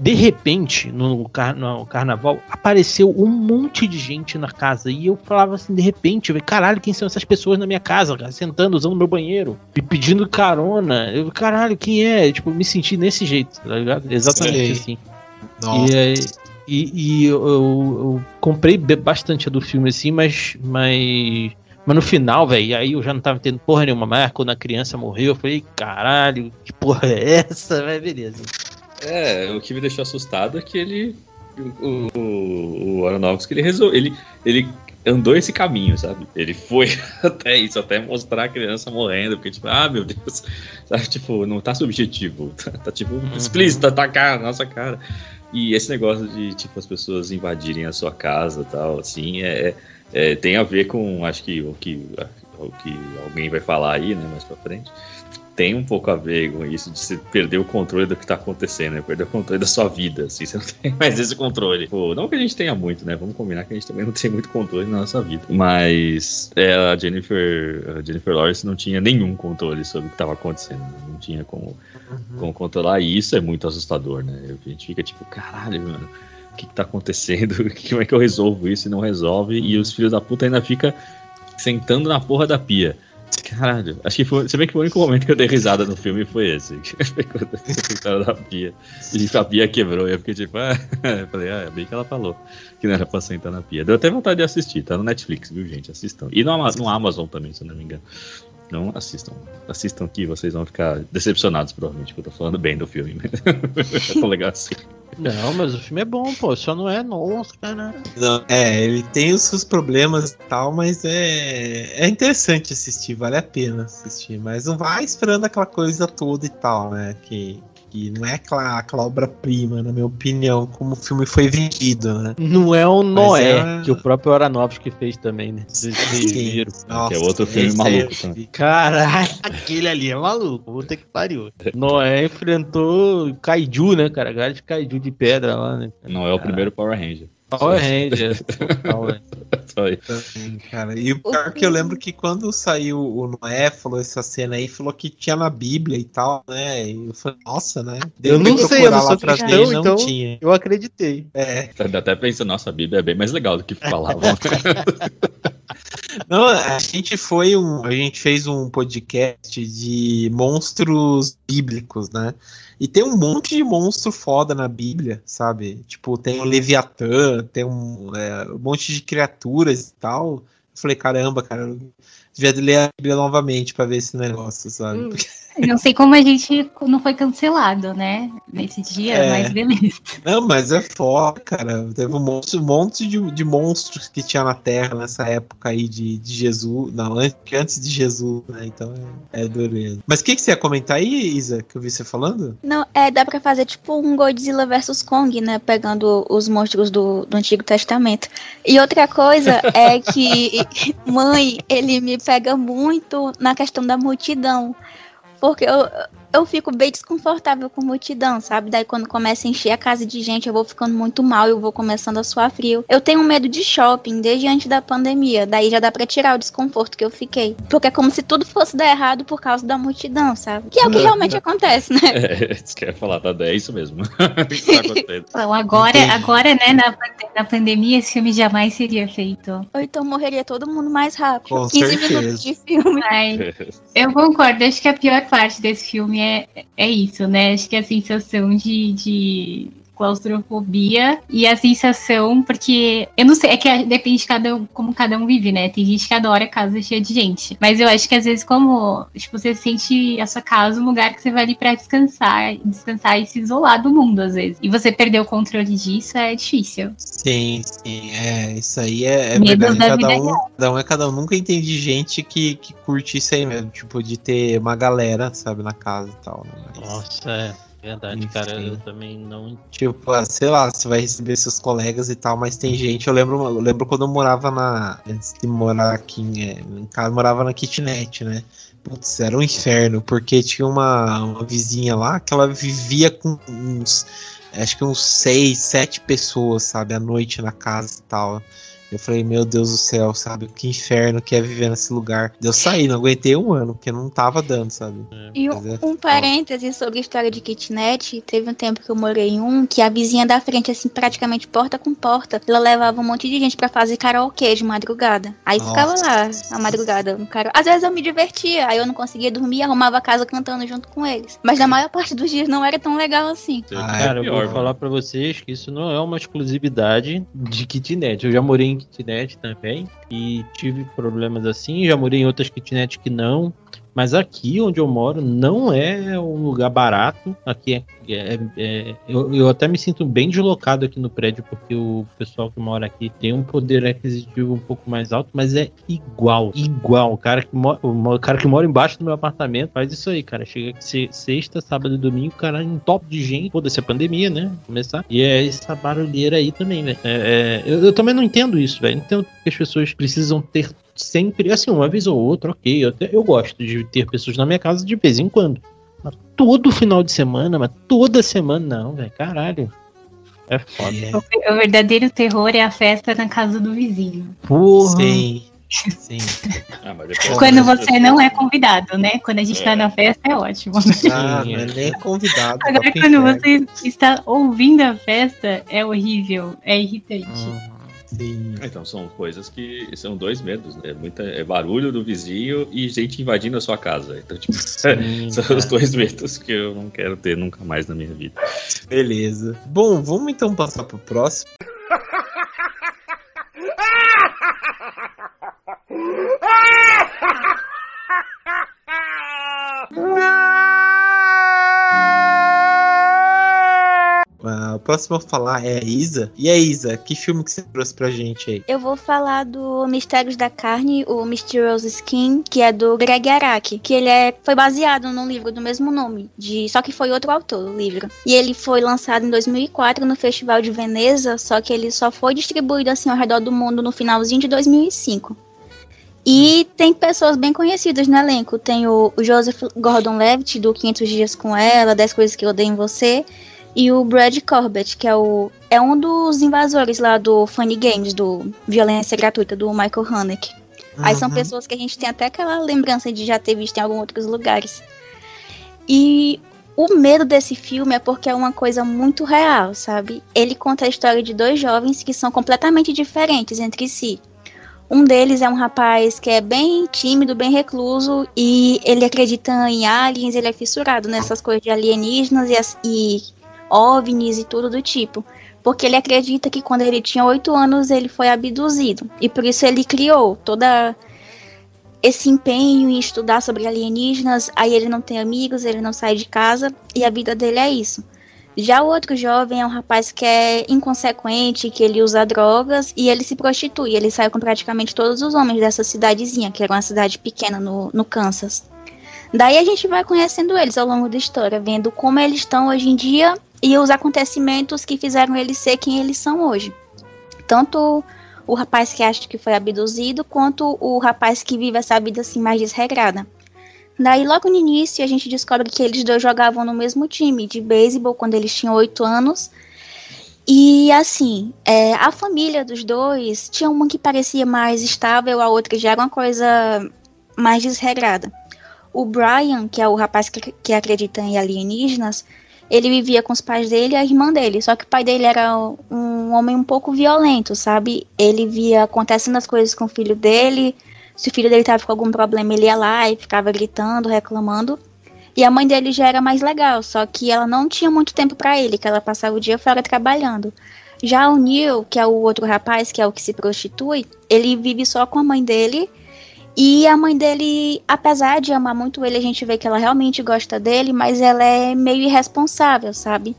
de repente, no, car no, carnaval, apareceu um monte de gente na casa. E eu falava assim, de repente, eu caralho, quem são essas pessoas na minha casa, cara, sentando, usando meu banheiro, me pedindo carona. Eu, caralho, quem é? Tipo, me senti nesse jeito, tá ligado? Exatamente assim. Nossa. E, e, e eu, eu, eu, comprei bastante do filme, assim, mas. mas mas no final, velho, aí eu já não tava tendo porra nenhuma mais. Quando a criança morreu, eu falei, caralho, que porra é essa? (laughs) Vai, beleza. É, o que me deixou assustado é que ele. O, o, o Aronofsky, ele resolveu. Ele, ele andou esse caminho, sabe? Ele foi (laughs) até isso, até mostrar a criança morrendo, porque, tipo, ah, meu Deus, (laughs) sabe? Tipo, não tá subjetivo, (laughs) tá, tá tipo, uhum. explícito, tá cara, nossa cara. E esse negócio de, tipo, as pessoas invadirem a sua casa tal, assim, é, é, tem a ver com, acho que o que, o que alguém vai falar aí, né, mais pra frente tem um pouco a ver com isso de você perder o controle do que tá acontecendo, né? Perder o controle da sua vida, assim, (laughs) você não tem mais esse controle. Pô, não que a gente tenha muito, né? Vamos combinar que a gente também não tem muito controle na nossa vida. Mas é, a Jennifer, a Jennifer Lawrence não tinha nenhum controle sobre o que tava acontecendo. Né? Não tinha como, uhum. como controlar. E isso é muito assustador, né? A gente fica tipo, caralho, mano o que, que tá acontecendo? (laughs) Como é que eu resolvo isso e não resolve? E os filhos da puta ainda fica sentando na porra da pia. Caralho, acho que foi. Se bem que o único momento que eu dei risada no filme foi esse. (laughs) Foi quando da pia. E a pia quebrou. E eu fiquei tipo, (laughs) ah, eu falei, ah, é bem que ela falou que não era pra sentar na pia. Deu até vontade de assistir, tá no Netflix, viu, gente? Assistam. E no, no Amazon também, se eu não me engano. Não assistam. Assistam aqui, vocês vão ficar decepcionados, provavelmente, porque eu tô falando bem do filme. é (laughs) tão legal assim. Não, mas o filme é bom, pô. Só não é nossa, cara. Não, é, ele tem os seus problemas e tal, mas é, é interessante assistir, vale a pena assistir. Mas não vai esperando aquela coisa toda e tal, né? Que, que não é aquela, aquela obra-prima, na minha opinião, como o filme foi vendido, né? Não é o Noé, é... que o próprio Aronofsky fez também, né? Vocês viram. que é outro filme maluco também. Caralho, aquele ali é maluco, puta que pariu. Noé enfrentou Kaiju, né, cara? Galho de Kaiju de pedra lá, né? Não é o primeiro Power Ranger. Power Rangers. (laughs) Só isso. cara. E o pior que eu lembro que quando saiu o Noé, falou essa cena aí, falou que tinha na Bíblia e tal, né? E eu falei, nossa, né? Deu eu não sei, eu não sou cristão, ver, então tinha. eu acreditei. É. Até pensa, nossa, a Bíblia é bem mais legal do que falavam. Não, a gente foi um, a gente fez um podcast de monstros bíblicos, né? E tem um monte de monstro foda na Bíblia, sabe? Tipo, tem o Leviatã, tem um, é, um monte de criaturas e tal. Eu falei, caramba, cara, eu devia ler a Bíblia novamente para ver esse negócio, sabe? Hum. (laughs) Não sei como a gente não foi cancelado, né? Nesse dia, é. mas beleza. Não, mas é foda, cara. Teve um monte, um monte de, de monstros que tinha na Terra nessa época aí de, de Jesus. Não, antes de Jesus, né? Então é, é dureza. Mas o que, que você ia comentar aí, Isa, que eu vi você falando? Não, é, dá pra fazer tipo um Godzilla vs Kong, né? Pegando os monstros do, do Antigo Testamento. E outra coisa (laughs) é que, mãe, ele me pega muito na questão da multidão. Porque eu, eu fico bem desconfortável com multidão, sabe? Daí quando começa a encher a casa de gente, eu vou ficando muito mal, eu vou começando a suar frio. Eu tenho medo de shopping desde antes da pandemia, daí já dá pra tirar o desconforto que eu fiquei. Porque é como se tudo fosse dar errado por causa da multidão, sabe? Que é o que realmente acontece, né? (laughs) É, isso que eu ia falar, tá? É isso mesmo. (laughs) tá (laughs) Bom, agora, agora, né, na, na pandemia, esse filme jamais seria feito. Ou então morreria todo mundo mais rápido. Com 15 certeza. minutos de filme. Ai, eu concordo, acho que a pior parte desse filme é, é isso, né? Acho que a sensação de, de claustrofobia e a sensação, porque eu não sei, é que depende de cada um, como cada um vive, né? Tem gente que adora casa cheia de gente. Mas eu acho que às vezes, como tipo, você sente a sua casa um lugar que você vai ali pra descansar, descansar e se isolar do mundo, às vezes. E você perder o controle disso é difícil. Sim, sim. É, isso aí é, é verdade. Cada um, cada um é cada um. Nunca entendi gente que, que curte isso aí mesmo, tipo, de ter uma galera, sabe, na casa e tal. Né? Mas... Nossa, é. Verdade, Enfim. cara, eu também não. Tipo, ah, sei lá, você vai receber seus colegas e tal, mas tem gente. Eu lembro, eu lembro quando eu morava na. Antes de morar aqui em, é, em casa, eu morava na kitnet, né? Putz, era um inferno, porque tinha uma, uma vizinha lá que ela vivia com uns. Acho que uns seis, sete pessoas, sabe, à noite na casa e tal. Eu falei, meu Deus do céu, sabe? Que inferno que é viver nesse lugar. Eu saí, não aguentei um ano, porque não tava dando, sabe? E Mas é um, um parêntese sobre a história de kitnet, teve um tempo que eu morei em um que a vizinha da frente, assim, praticamente porta com porta, ela levava um monte de gente pra fazer karaokê de madrugada. Aí ficava lá, a madrugada, no karaokê. Às vezes eu me divertia, aí eu não conseguia dormir, arrumava a casa cantando junto com eles. Mas na maior parte dos dias não era tão legal assim. Ah, Cara, eu pior, vou mano. falar pra vocês que isso não é uma exclusividade de kitnet. Eu já morei em kitnet também e tive problemas assim. Já morei em outras kitnets que não. Mas aqui onde eu moro não é um lugar barato. Aqui é. é- é- eu, eu até me sinto bem deslocado aqui no prédio, porque o pessoal que mora aqui tem um poder aquisitivo um pouco mais alto, mas é igual. Igual. O cara que, mo- o cara que mora embaixo do meu apartamento faz isso aí, cara. Chega sexta, sábado e domingo, cara, em top de gente. Foda-se a pandemia, né? Começar. E é essa barulheira aí também, velho. É- é, eu, eu também não entendo isso, velho. Não entendo que as pessoas precisam ter sempre, assim, uma vez ou outra, ok. Eu, até, eu gosto de ter pessoas na minha casa de vez em quando. Mas todo final de semana, mas toda semana, não, velho. Caralho. É foda. É, O, o verdadeiro terror é a festa na casa do vizinho. Porra. sim. Sim. (laughs) Ah, Quando você não é convidado, né? Quando a gente tá É. na festa é ótimo. Ah, (laughs) não é nem convidado. Agora, quando você está ouvindo a festa, é horrível, é irritante. Uhum, Sim. Então, são coisas que são dois medos, né? Muita, é barulho do vizinho e gente invadindo a sua casa. Então, tipo, Sim, (laughs) são cara. os dois medos que eu não quero ter nunca mais na minha vida. Beleza. Bom, vamos então passar pro próximo. Ah, (laughs) o próximo a falar é a Isa. E a Isa, que filme que você trouxe pra gente aí? Eu vou falar do Mistérios da Carne, o Mysterious Skin, que é do Greg Araki, que ele é, foi baseado num livro do mesmo nome, de, só que foi outro autor, o livro. E ele foi lançado em 2004 no Festival de Veneza, só que ele só foi distribuído assim ao redor do mundo no finalzinho de 2005. E tem pessoas bem conhecidas no elenco. Tem o, o Joseph Gordon-Levitt, do 500 Dias com Ela, 10 Coisas Que Eu Odeio em Você, e o Brad Corbett, que é o é um dos invasores lá do Funny Games, do Violência Gratuita, do Michael Haneke. Aí são Uhum. pessoas que a gente tem até aquela lembrança de já ter visto em alguns outros lugares. E o medo desse filme é porque é uma coisa muito real, sabe? Ele conta a história de dois jovens que são completamente diferentes entre si. Um deles é um rapaz que é bem tímido, bem recluso, e ele acredita em aliens, ele é fissurado nessas coisas de alienígenas e, e OVNIs e tudo do tipo. Porque ele acredita que quando ele tinha oito anos ele foi abduzido. E por isso ele criou toda esse empenho em estudar sobre alienígenas. Aí ele não tem amigos, ele não sai de casa e a vida dele é isso. Já o outro jovem é um rapaz que é inconsequente, que ele usa drogas e ele se prostitui. Ele sai com praticamente todos os homens dessa cidadezinha, que era uma cidade pequena no, no Kansas. Daí a gente vai conhecendo eles ao longo da história, vendo como eles estão hoje em dia e os acontecimentos que fizeram eles ser quem eles são hoje. Tanto o rapaz que acha que foi abduzido, quanto o rapaz que vive essa vida assim mais desregrada. Daí, logo no início, a gente descobre que eles dois jogavam no mesmo time de beisebol quando eles tinham oito anos. E assim, é, a família dos dois tinha uma que parecia mais estável, a outra já era uma coisa mais desregrada. O Brian, que é o rapaz que, que acredita em alienígenas, ele vivia com os pais dele e a irmã dele. Só que o pai dele era um homem um pouco violento, sabe? Ele via acontecendo as coisas com o filho dele. Se o filho dele tava com algum problema, ele ia lá e ficava gritando, reclamando. E a mãe dele já era mais legal, só que ela não tinha muito tempo para ele, que ela passava o dia fora trabalhando. Já o Neil, que é o outro rapaz, que é o que se prostitui, ele vive só com a mãe dele. E a mãe dele, apesar de amar muito ele, a gente vê que ela realmente gosta dele, mas ela é meio irresponsável, sabe?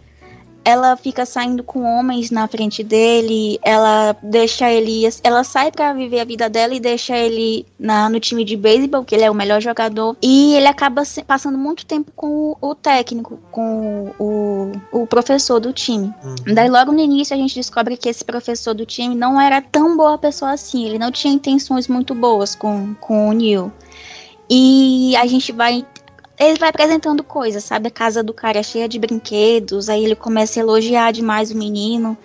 Ela fica saindo com homens na frente dele, ela deixa ele, ela sai para viver a vida dela e deixa ele na, no time de beisebol, que ele é o melhor jogador, e ele acaba se, passando muito tempo com o, o técnico, com o, o, professor do time. Uhum. Daí logo no início a gente descobre que esse professor do time não era tão boa pessoa assim, ele não tinha intenções muito boas com, com o Neil. E a gente vai ele vai apresentando coisas, sabe? A casa do cara é cheia de brinquedos, aí ele começa a elogiar demais o menino.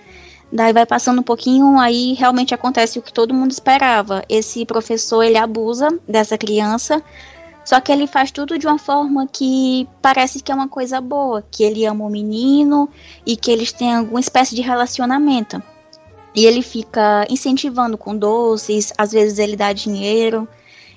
Daí vai passando um pouquinho, aí realmente acontece o que todo mundo esperava. Esse professor, ele abusa dessa criança, só que ele faz tudo de uma forma que parece que é uma coisa boa, que ele ama o menino e que eles têm alguma espécie de relacionamento. E ele fica incentivando com doces, às vezes ele dá dinheiro.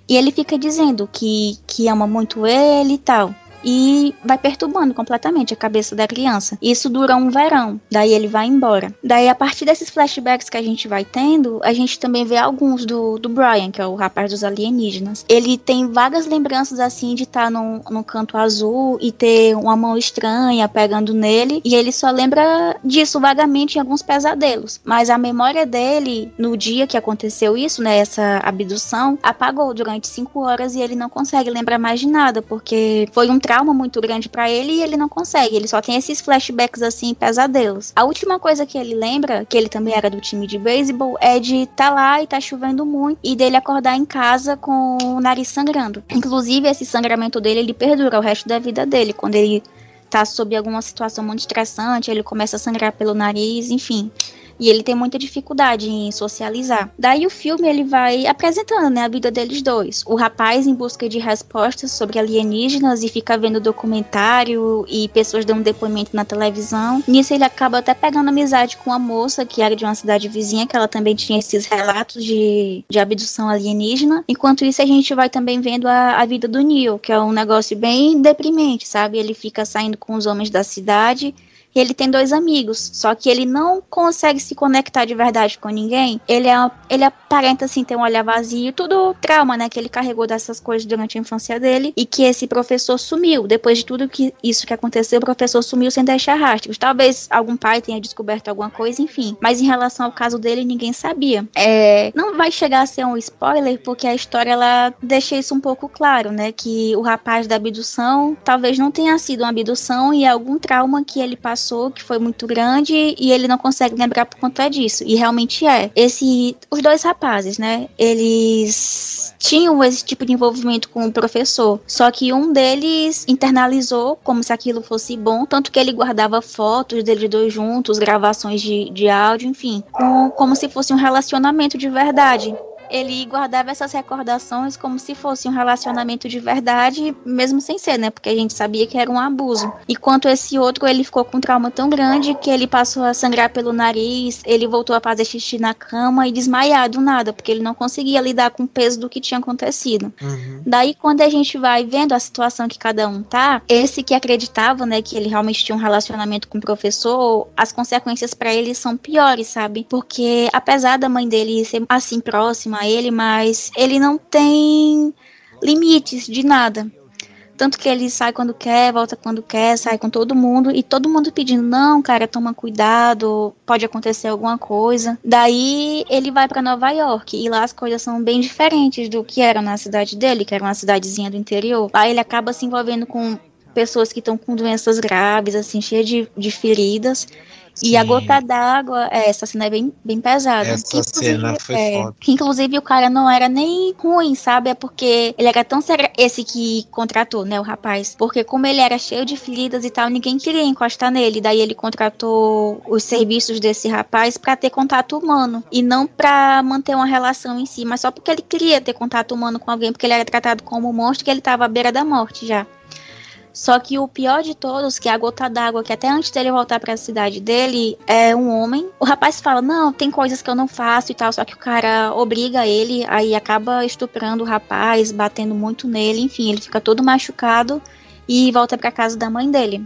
E ele fica dizendo que, que ama muito ele e tal e vai perturbando completamente a cabeça da criança. Isso dura um verão, daí ele vai embora. Daí, a partir desses flashbacks que a gente vai tendo, a gente também vê alguns do, do Brian, que é o rapaz dos alienígenas. Ele tem vagas lembranças assim de estar tá num, canto azul e ter uma mão estranha pegando nele, e ele só lembra disso vagamente em alguns pesadelos. Mas a memória dele, no dia que aconteceu isso, né, essa abdução, apagou durante cinco horas e ele não consegue lembrar mais de nada, porque foi um trauma muito grande para ele e ele não consegue. Ele só tem esses flashbacks assim, pesadelos. A última coisa que ele lembra, que ele também era do time de beisebol, é de tá lá e tá chovendo muito e dele acordar em casa com o nariz sangrando. Inclusive, esse sangramento dele, ele perdura o resto da vida dele. Quando ele tá sob alguma situação muito estressante, ele começa a sangrar pelo nariz, enfim e ele tem muita dificuldade em socializar. Daí o filme ele vai apresentando né, a vida deles dois. O rapaz em busca de respostas sobre alienígenas e fica vendo documentário e pessoas dando depoimento na televisão. Nisso ele acaba até pegando amizade com a moça que era de uma cidade vizinha, que ela também tinha esses relatos de, de abdução alienígena. Enquanto isso a gente vai também vendo a, a vida do Neil, que é um negócio bem deprimente, sabe? Ele fica saindo com os homens da cidade e ele tem dois amigos, só que ele não consegue se conectar de verdade com ninguém. Ele é ele aparenta assim ter um olhar vazio, tudo trauma, né, que ele carregou dessas coisas durante a infância dele e que esse professor sumiu. Depois de tudo que isso que aconteceu, o professor sumiu sem deixar rastros. Talvez algum pai tenha descoberto alguma coisa, enfim. Mas em relação ao caso dele, ninguém sabia. É, não vai chegar a ser um spoiler, porque a história ela deixa isso um pouco claro, né, que o rapaz da abdução talvez não tenha sido uma abdução e algum trauma que ele passou passou que foi muito grande e ele não consegue lembrar por conta disso. E realmente é. Esse, os dois rapazes, né? Eles tinham esse tipo de envolvimento com o professor. Só que um deles internalizou como se aquilo fosse bom, tanto que ele guardava fotos deles dois juntos, gravações de, de áudio, enfim, com, como se fosse um relacionamento de verdade ele guardava essas recordações como se fosse um relacionamento de verdade, mesmo sem ser, né? Porque a gente sabia que era um abuso. Enquanto esse outro, ele ficou com um trauma tão grande que ele passou a sangrar pelo nariz, ele voltou a fazer xixi na cama e desmaiar do nada, porque ele não conseguia lidar com o peso do que tinha acontecido. Uhum. Daí, quando a gente vai vendo a situação que cada um tá, esse que acreditava, né, que ele realmente tinha um relacionamento com o professor, as consequências para ele são piores, sabe? Porque apesar da mãe dele ser assim próxima, ele, mas ele não tem limites de nada. Tanto que ele sai quando quer, volta quando quer, sai com todo mundo e todo mundo pedindo: não, cara, toma cuidado, pode acontecer alguma coisa. Daí ele vai para Nova York e lá as coisas são bem diferentes do que era na cidade dele, que era uma cidadezinha do interior. Lá ele acaba se envolvendo com pessoas que estão com doenças graves, assim, cheias de, de feridas. E a gota d'água, é, essa cena é bem, bem pesada. Essa cena foi é, foda. Que inclusive o cara não era nem ruim, sabe? É porque ele era tão sério, esse que contratou, né, o rapaz. Porque como ele era cheio de feridas e tal, ninguém queria encostar nele. Daí ele contratou os serviços desse rapaz para ter contato humano. E não para manter uma relação em si, mas só porque ele queria ter contato humano com alguém, porque ele era tratado como um monstro que ele tava à beira da morte já. Só que o pior de todos, que é a gota d'água, que até antes dele voltar para a cidade dele, é um homem. O rapaz fala: Não, tem coisas que eu não faço e tal. Só que o cara obriga ele, aí acaba estuprando o rapaz, batendo muito nele. Enfim, ele fica todo machucado e volta para casa da mãe dele.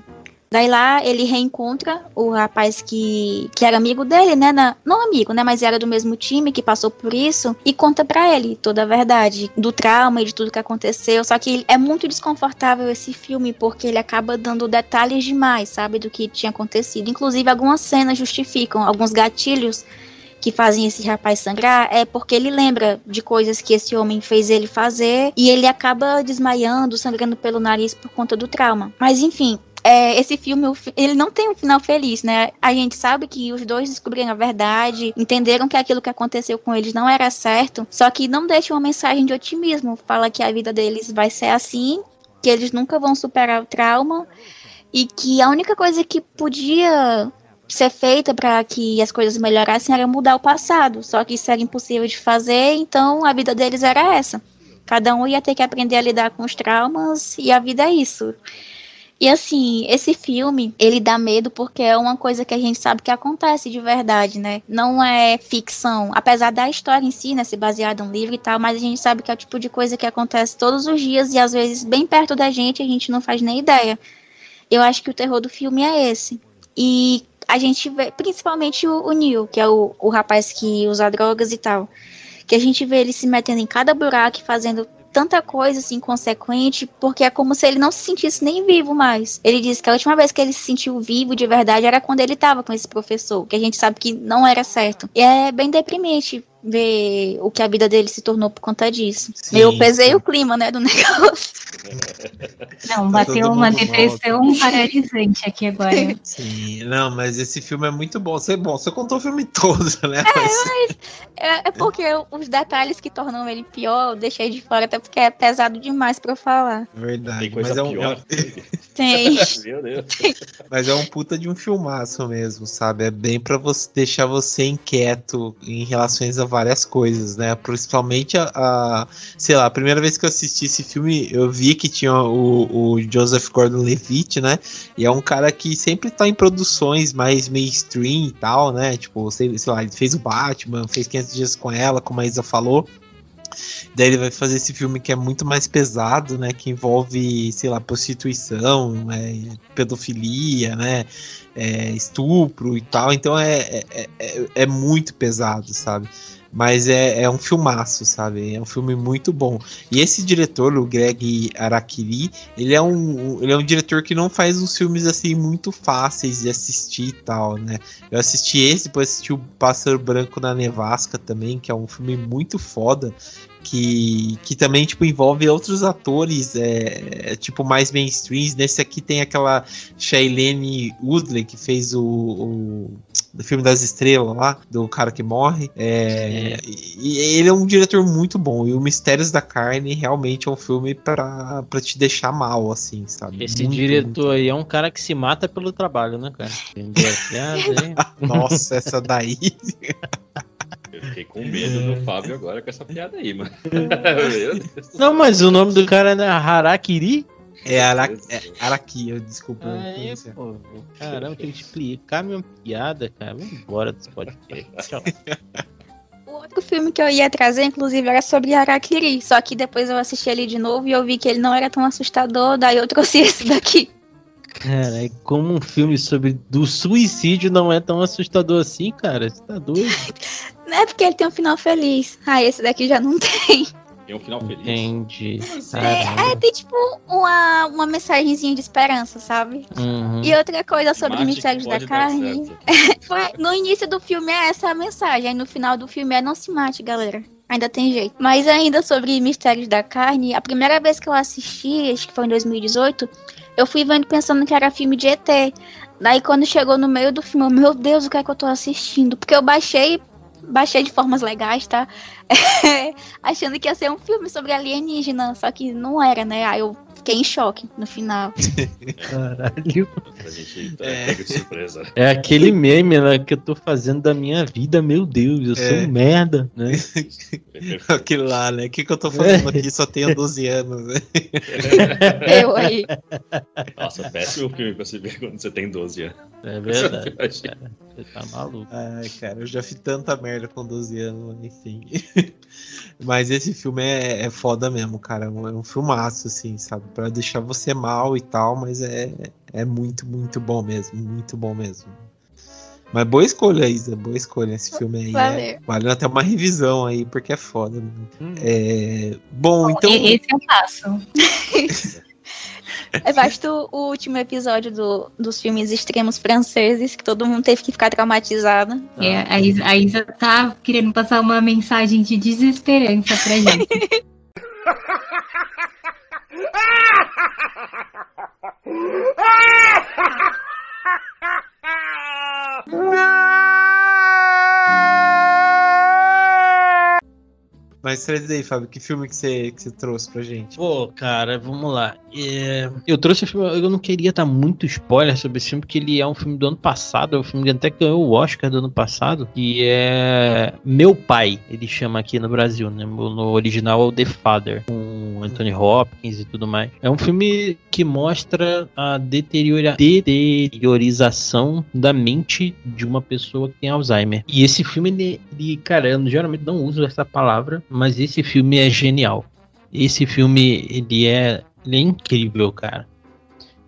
Daí lá ele reencontra o rapaz que, que era amigo dele, né? Na, não amigo, né? Mas era do mesmo time, que passou por isso, e conta para ele toda a verdade do trauma e de tudo que aconteceu. Só que é muito desconfortável esse filme, porque ele acaba dando detalhes demais, sabe? Do que tinha acontecido. Inclusive, algumas cenas justificam, alguns gatilhos que fazem esse rapaz sangrar é porque ele lembra de coisas que esse homem fez ele fazer e ele acaba desmaiando, sangrando pelo nariz por conta do trauma. Mas enfim, é, esse filme, ele não tem um final feliz, né? A gente sabe que os dois descobriram a verdade, entenderam que aquilo que aconteceu com eles não era certo, só que não deixa uma mensagem de otimismo. Fala que a vida deles vai ser assim, que eles nunca vão superar o trauma e que a única coisa que podia ser feita para que as coisas melhorassem era mudar o passado. Só que isso era impossível de fazer, então a vida deles era essa. Cada um ia ter que aprender a lidar com os traumas e a vida é isso. E assim, esse filme, ele dá medo porque é uma coisa que a gente sabe que acontece de verdade, né? Não é ficção. Apesar da história em si, né, ser baseada em um livro e tal, mas a gente sabe que é o tipo de coisa que acontece todos os dias e às vezes bem perto da gente a gente não faz nem ideia. Eu acho que o terror do filme é esse. E a gente vê, principalmente o, o Neil, que é o, o rapaz que usa drogas e tal, que a gente vê ele se metendo em cada buraco e fazendo tanta coisa assim inconsequente, porque é como se ele não se sentisse nem vivo mais. Ele disse que a última vez que ele se sentiu vivo de verdade era quando ele estava com esse professor, que a gente sabe que não era certo. E é bem deprimente ver o que a vida dele se tornou por conta disso. Sim, eu pesei sim. o clima, né, do (laughs) negócio. Não, tá bateu uma (laughs) depressão paralisante aqui agora. Sim, não, mas esse filme é muito bom. Você, bom, você contou o filme todo, (laughs) né? É, mas é, é, porque os detalhes que tornam ele pior eu deixei de fora, até porque é pesado demais pra eu falar. Verdade. Tem coisa mas é um, pior. Tem. Meu Deus. Mas é um puta de um filmaço mesmo, sabe? É bem pra você deixar você inquieto em relação a várias coisas, né? Principalmente a, a, sei lá, a primeira vez que eu assisti esse filme, eu vi que tinha o, o Joseph Gordon-Levitt, né? E é um cara que sempre tá em produções mais mainstream e tal, né? Tipo, sei, sei lá, ele fez o Batman, fez 500 dias com ela, como a Isa falou. Daí ele vai fazer esse filme que é muito mais pesado, né? Que envolve, sei lá, prostituição, é, pedofilia, né? É, estupro e tal. Então é, é, é, é muito pesado, sabe? Mas é, é um filmaço, sabe? É um filme muito bom. E esse diretor, o Greg Arakiri, ele é um, ele é um diretor que não faz uns filmes assim muito fáceis de assistir e tal, né? Eu assisti esse, depois assisti o Pássaro Branco na Nevasca também, que é um filme muito foda que, que também tipo envolve outros atores é, é, tipo mais mainstreams nesse aqui tem aquela Shailene Woodley que fez o, o, o, filme das estrelas lá do cara que morre é, é. E, ele é um diretor muito bom e o Mistérios da Carne realmente é um filme para te deixar mal assim sabe esse muito, diretor muito. aí é um cara que se mata pelo trabalho né cara (laughs) nossa essa daí Eu fiquei com medo do Fábio agora com essa piada aí, mano. Não, mas o nome do cara é Harakiri? É, Ara... é eu desculpa. Aí, pô, caramba, tem que explicar minha piada, cara. Vamos embora desse podcast. Tchau. (laughs) O outro filme que eu ia trazer, inclusive, era sobre Harakiri. Só que depois eu assisti ele de novo e eu vi que ele não era tão assustador, daí eu (laughs) trouxe esse daqui. Cara, é como um filme sobre do suicídio não é tão assustador assim, cara. Você tá doido? (laughs) Não é porque ele tem um final feliz. Ah, esse daqui já não tem. Tem um final feliz. Entendi. É, é, tem tipo uma, uma mensagenzinha de esperança, sabe? Uhum. E outra coisa sobre Mistérios da Carne. foi, (laughs) no início do filme é essa a mensagem. Aí no final do filme é não se mate, galera. Ainda tem jeito. Mas ainda sobre Mistérios da Carne, a primeira vez que eu assisti, acho que foi em 2018, eu fui vendo pensando que era filme de ET. Daí quando chegou no meio do filme, eu, meu Deus, o que é que eu tô assistindo? Porque eu baixei, baixei de formas legais, tá? (laughs) achando que ia ser um filme sobre alienígena, só que não era, né? Aí eu fiquei em choque no final. Caralho. A gente tá é. de surpresa. É aquele meme né, que eu tô fazendo da minha vida, meu Deus, eu sou é. um merda, né? (laughs) Aquilo lá, né? O que, que eu tô fazendo aqui? Só tenho 12 anos, né? (laughs) Eu aí. Nossa, péssimo filme pra você ver quando você tem 12 anos. É verdade. Cara, você tá maluco. Ai, cara, eu já fiz tanta merda com 12 anos, enfim. (laughs) Mas esse filme é, é foda mesmo, cara. É um é filmaço, assim, sabe? Pra deixar você mal e tal, mas é, é muito, muito bom mesmo. Muito bom mesmo. Mas boa escolha, Isa. Boa escolha esse filme aí. É, vale até uma revisão aí, porque é foda. Hum. É, bom, bom, então. Esse eu faço. (laughs) É vasto o último episódio do, dos filmes extremos franceses, que todo mundo teve que ficar traumatizado. É, a Isa, a Isa tá querendo passar uma mensagem de desesperança pra gente. (laughs) Mas traz aí, Fábio, que filme que você, que você trouxe pra gente? Pô, cara, vamos lá. É, eu trouxe o filme, eu não queria dar muito spoiler sobre esse filme, porque ele é um filme do ano passado, é um filme que até ganhou o Oscar do ano passado, que é Meu Pai, ele chama aqui no Brasil, né? No original é o The Father, com Anthony Hopkins e tudo mais. É um filme que mostra a deteriora, deteriorização da mente de uma pessoa que tem Alzheimer. E esse filme, ele, ele cara, eu geralmente não uso essa palavra, mas esse filme é genial. Esse filme, ele é, ele é incrível, cara.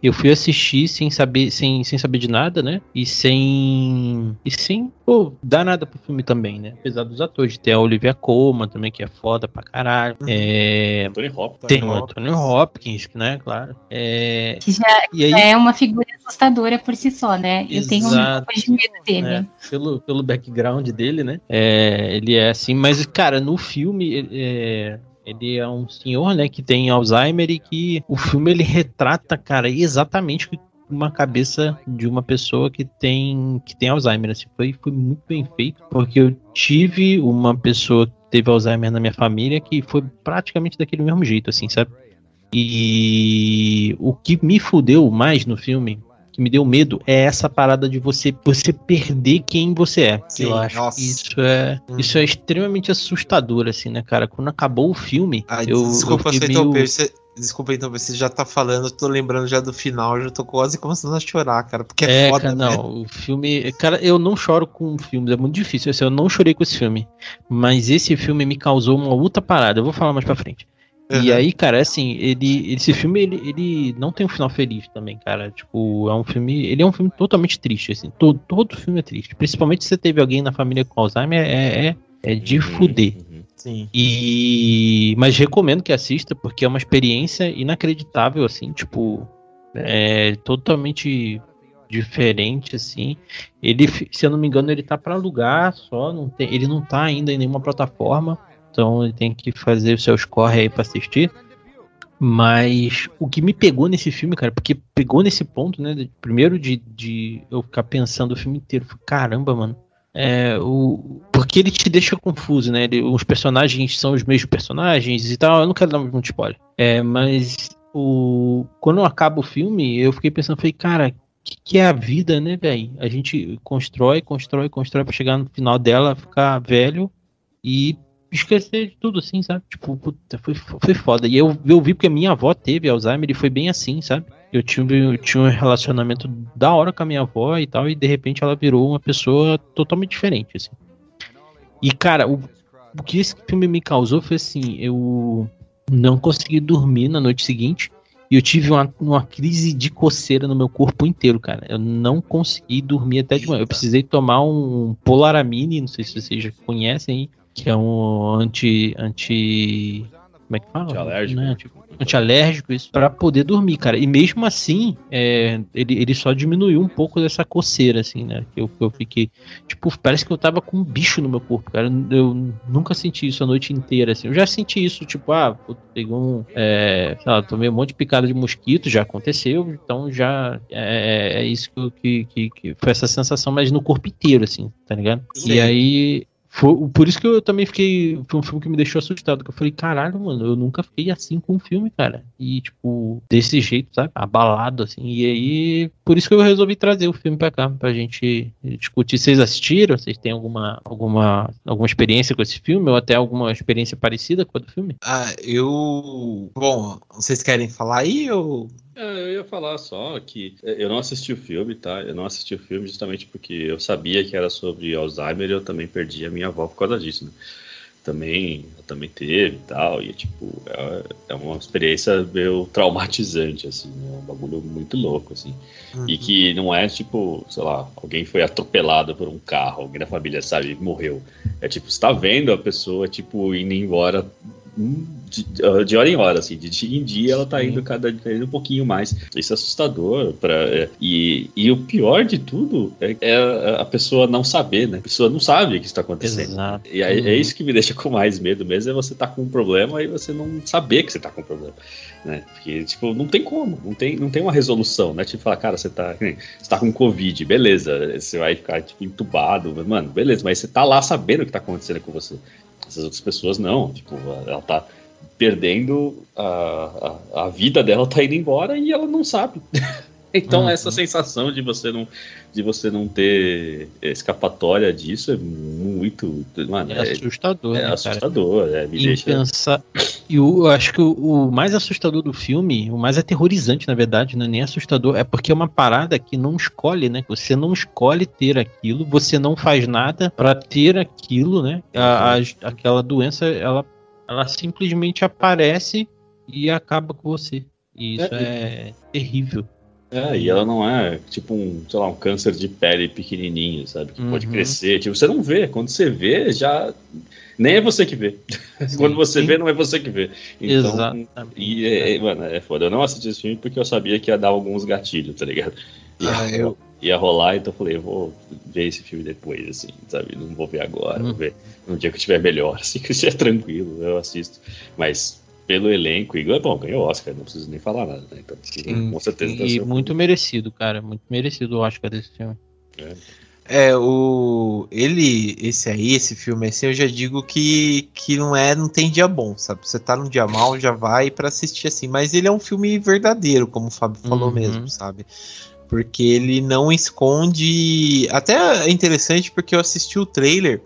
Eu fui assistir sem saber, sem, sem saber de nada, né? E sem. E sem pô, dar nada pro filme também, né? Apesar dos atores. Tem a Olivia Colman também, que é foda pra caralho. Uhum. É... Anthony Hopkins. Tem o Anthony Hopkins, né? Claro. É... Que já, e aí... é uma figura assustadora por si só, né? Eu Exato. tenho um pouco de medo dele. É, pelo, pelo background dele, né? É, ele é assim, mas, cara, no filme. É ele é um senhor, né, que tem Alzheimer e que o filme ele retrata, cara, exatamente uma cabeça de uma pessoa que tem que tem Alzheimer. Assim, foi, foi muito bem feito, porque eu tive uma pessoa que teve Alzheimer na minha família que foi praticamente daquele mesmo jeito, assim, sabe? E o que me fudeu mais no filme que me deu medo é essa parada de você você perder quem você é. Sim, eu acho nossa. isso é hum. isso é extremamente assustador assim, né, cara? Quando acabou o filme, Ai, eu desculpa, eu meio... você, Desculpa, então, você já tá falando, eu tô lembrando já do final, já tô quase começando a chorar, cara, porque é, é foda, cara, né? não, o filme, cara, eu não choro com filmes, é muito difícil, assim, eu não chorei com esse filme, mas esse filme me causou uma outra parada, eu vou falar mais pra frente. Uhum. E aí, cara, assim, ele, esse filme, ele, ele não tem um final feliz também, cara. Tipo, é um filme. Ele é um filme totalmente triste, assim. Todo, todo filme é triste. Principalmente se você teve alguém na família com Alzheimer, é, é, é de uhum, fuder. Uhum. Sim. E. Mas recomendo que assista, porque é uma experiência inacreditável, assim, tipo. É totalmente diferente, assim. Ele, se eu não me engano, ele tá para alugar só, não tem, ele não tá ainda em nenhuma plataforma. Então ele tem que fazer os seus corre aí pra assistir. Mas o que me pegou nesse filme, cara, porque pegou nesse ponto, né? Primeiro de, de eu ficar pensando o filme inteiro, caramba, mano. É, o, porque ele te deixa confuso, né? Ele, os personagens são os mesmos personagens e tal. Eu não quero dar muito spoiler. É, mas o, quando acaba o filme, eu fiquei pensando, falei, cara, que, que é a vida, né, velho? A gente constrói, constrói, constrói para chegar no final dela, ficar velho e esquecer de tudo, assim, sabe? Tipo, puta, foi, foi foda. E eu, eu vi porque a minha avó teve Alzheimer e foi bem assim, sabe? Eu tinha, eu tinha um relacionamento da hora com a minha avó e tal, e de repente ela virou uma pessoa totalmente diferente, assim. E, cara, o, o que esse filme me causou foi assim, eu não consegui dormir na noite seguinte. E eu tive uma, uma crise de coceira no meu corpo inteiro, cara. Eu não consegui dormir até de manhã. Eu precisei tomar um Polaramine, não sei se vocês já conhecem, que é um anti. anti como é que fala? Antialérgico. Né? Tipo, antialérgico, isso, para poder dormir, cara. E mesmo assim, é, ele, ele só diminuiu um pouco dessa coceira, assim, né? Que eu, eu fiquei. Tipo, parece que eu tava com um bicho no meu corpo, cara. Eu nunca senti isso a noite inteira, assim. Eu já senti isso, tipo, ah, pegou um. É, sei lá, tomei um monte de picada de mosquito, já aconteceu, então já é, é, é isso que, que, que, foi essa sensação, mas no corpo inteiro, assim, tá ligado? Sim. E aí foi, por isso que eu também fiquei. Foi um filme que me deixou assustado. Que eu falei, caralho, mano, eu nunca fiquei assim com um filme, cara. E, tipo, desse jeito, sabe? Abalado, assim. E aí, por isso que eu resolvi trazer o filme pra cá, pra gente discutir. Vocês assistiram? Vocês têm alguma, alguma, alguma experiência com esse filme? Ou até alguma experiência parecida com a do filme? Ah, eu. Bom, vocês querem falar aí ou. Eu ia falar só que é, eu não assisti o filme, tá? Eu não assisti o filme justamente porque eu sabia que era sobre Alzheimer e eu também perdi a minha avó por causa disso, né? também, também teve e tal, e tipo, é, é uma experiência meio traumatizante, assim, né? é um bagulho muito louco, assim, Uhum. e que não é tipo, sei lá, alguém foi atropelado por um carro, alguém da família, sabe, morreu, é tipo, você tá vendo a pessoa, tipo, indo embora de, de hora em hora, assim, de dia em dia ela tá indo cada dia um pouquinho mais. Isso é assustador. Pra, é, e, e o pior de tudo é, é a pessoa não saber, né? A pessoa não sabe o que está acontecendo. Exato. E aí, é isso que me deixa com mais medo mesmo, é você tá com um problema e você não saber que você tá com um problema, né? Porque, tipo, não tem como, não tem, não tem uma resolução, né? Tipo, falar, cara, você tá, (laughs) você tá com Covid, beleza, você vai ficar, tipo, entubado, mano, beleza, mas você tá lá sabendo o que tá acontecendo com você. Essas outras pessoas não, tipo, ela tá perdendo a, a, a vida dela, tá indo embora e ela não sabe. (laughs) (laughs) Então Uhum. essa sensação de você não de você não ter escapatória disso é muito, mano, É é, assustador, é né, assustador, é, me em deixa pensar. E eu acho que o, o mais assustador do filme, o mais aterrorizante, na verdade, não é nem assustador, é porque é uma parada que não escolhe, né? Você não escolhe ter aquilo, você não faz nada pra ter aquilo, né? A- a- aquela doença, ela, ela simplesmente aparece e acaba com você. E isso é, terrível. É, e ela não é tipo um, sei lá, um câncer de pele pequenininho, sabe? Que pode Uhum. crescer. Tipo, você não vê. Quando você vê, já. Nem é você que vê. (laughs) Quando você sim. vê, não é você que vê. Então, Exatamente. E, é, é, mano, é foda. Eu não assisti esse filme porque eu sabia que ia dar alguns gatilhos, tá ligado? Ia, Ah, eu- ia rolar, então eu falei, eu vou ver esse filme depois, assim, sabe? Não vou ver agora, Hum. vou ver no dia que eu estiver melhor, (laughs) assim, que eu estiver tranquilo, eu assisto. Mas pelo elenco, e, bom, ganhou Oscar, não preciso nem falar nada, né? Então, Sim, com certeza E um muito merecido, cara. Muito merecido o Oscar desse filme. É, o. Ele, esse aí, esse filme assim, eu já digo que, que não é, não tem dia bom, sabe? Você tá num dia mal, já vai pra assistir assim. Mas ele é um filme verdadeiro, como o Fábio falou Uhum. mesmo, sabe? Porque ele não esconde. Até é interessante porque eu assisti o trailer.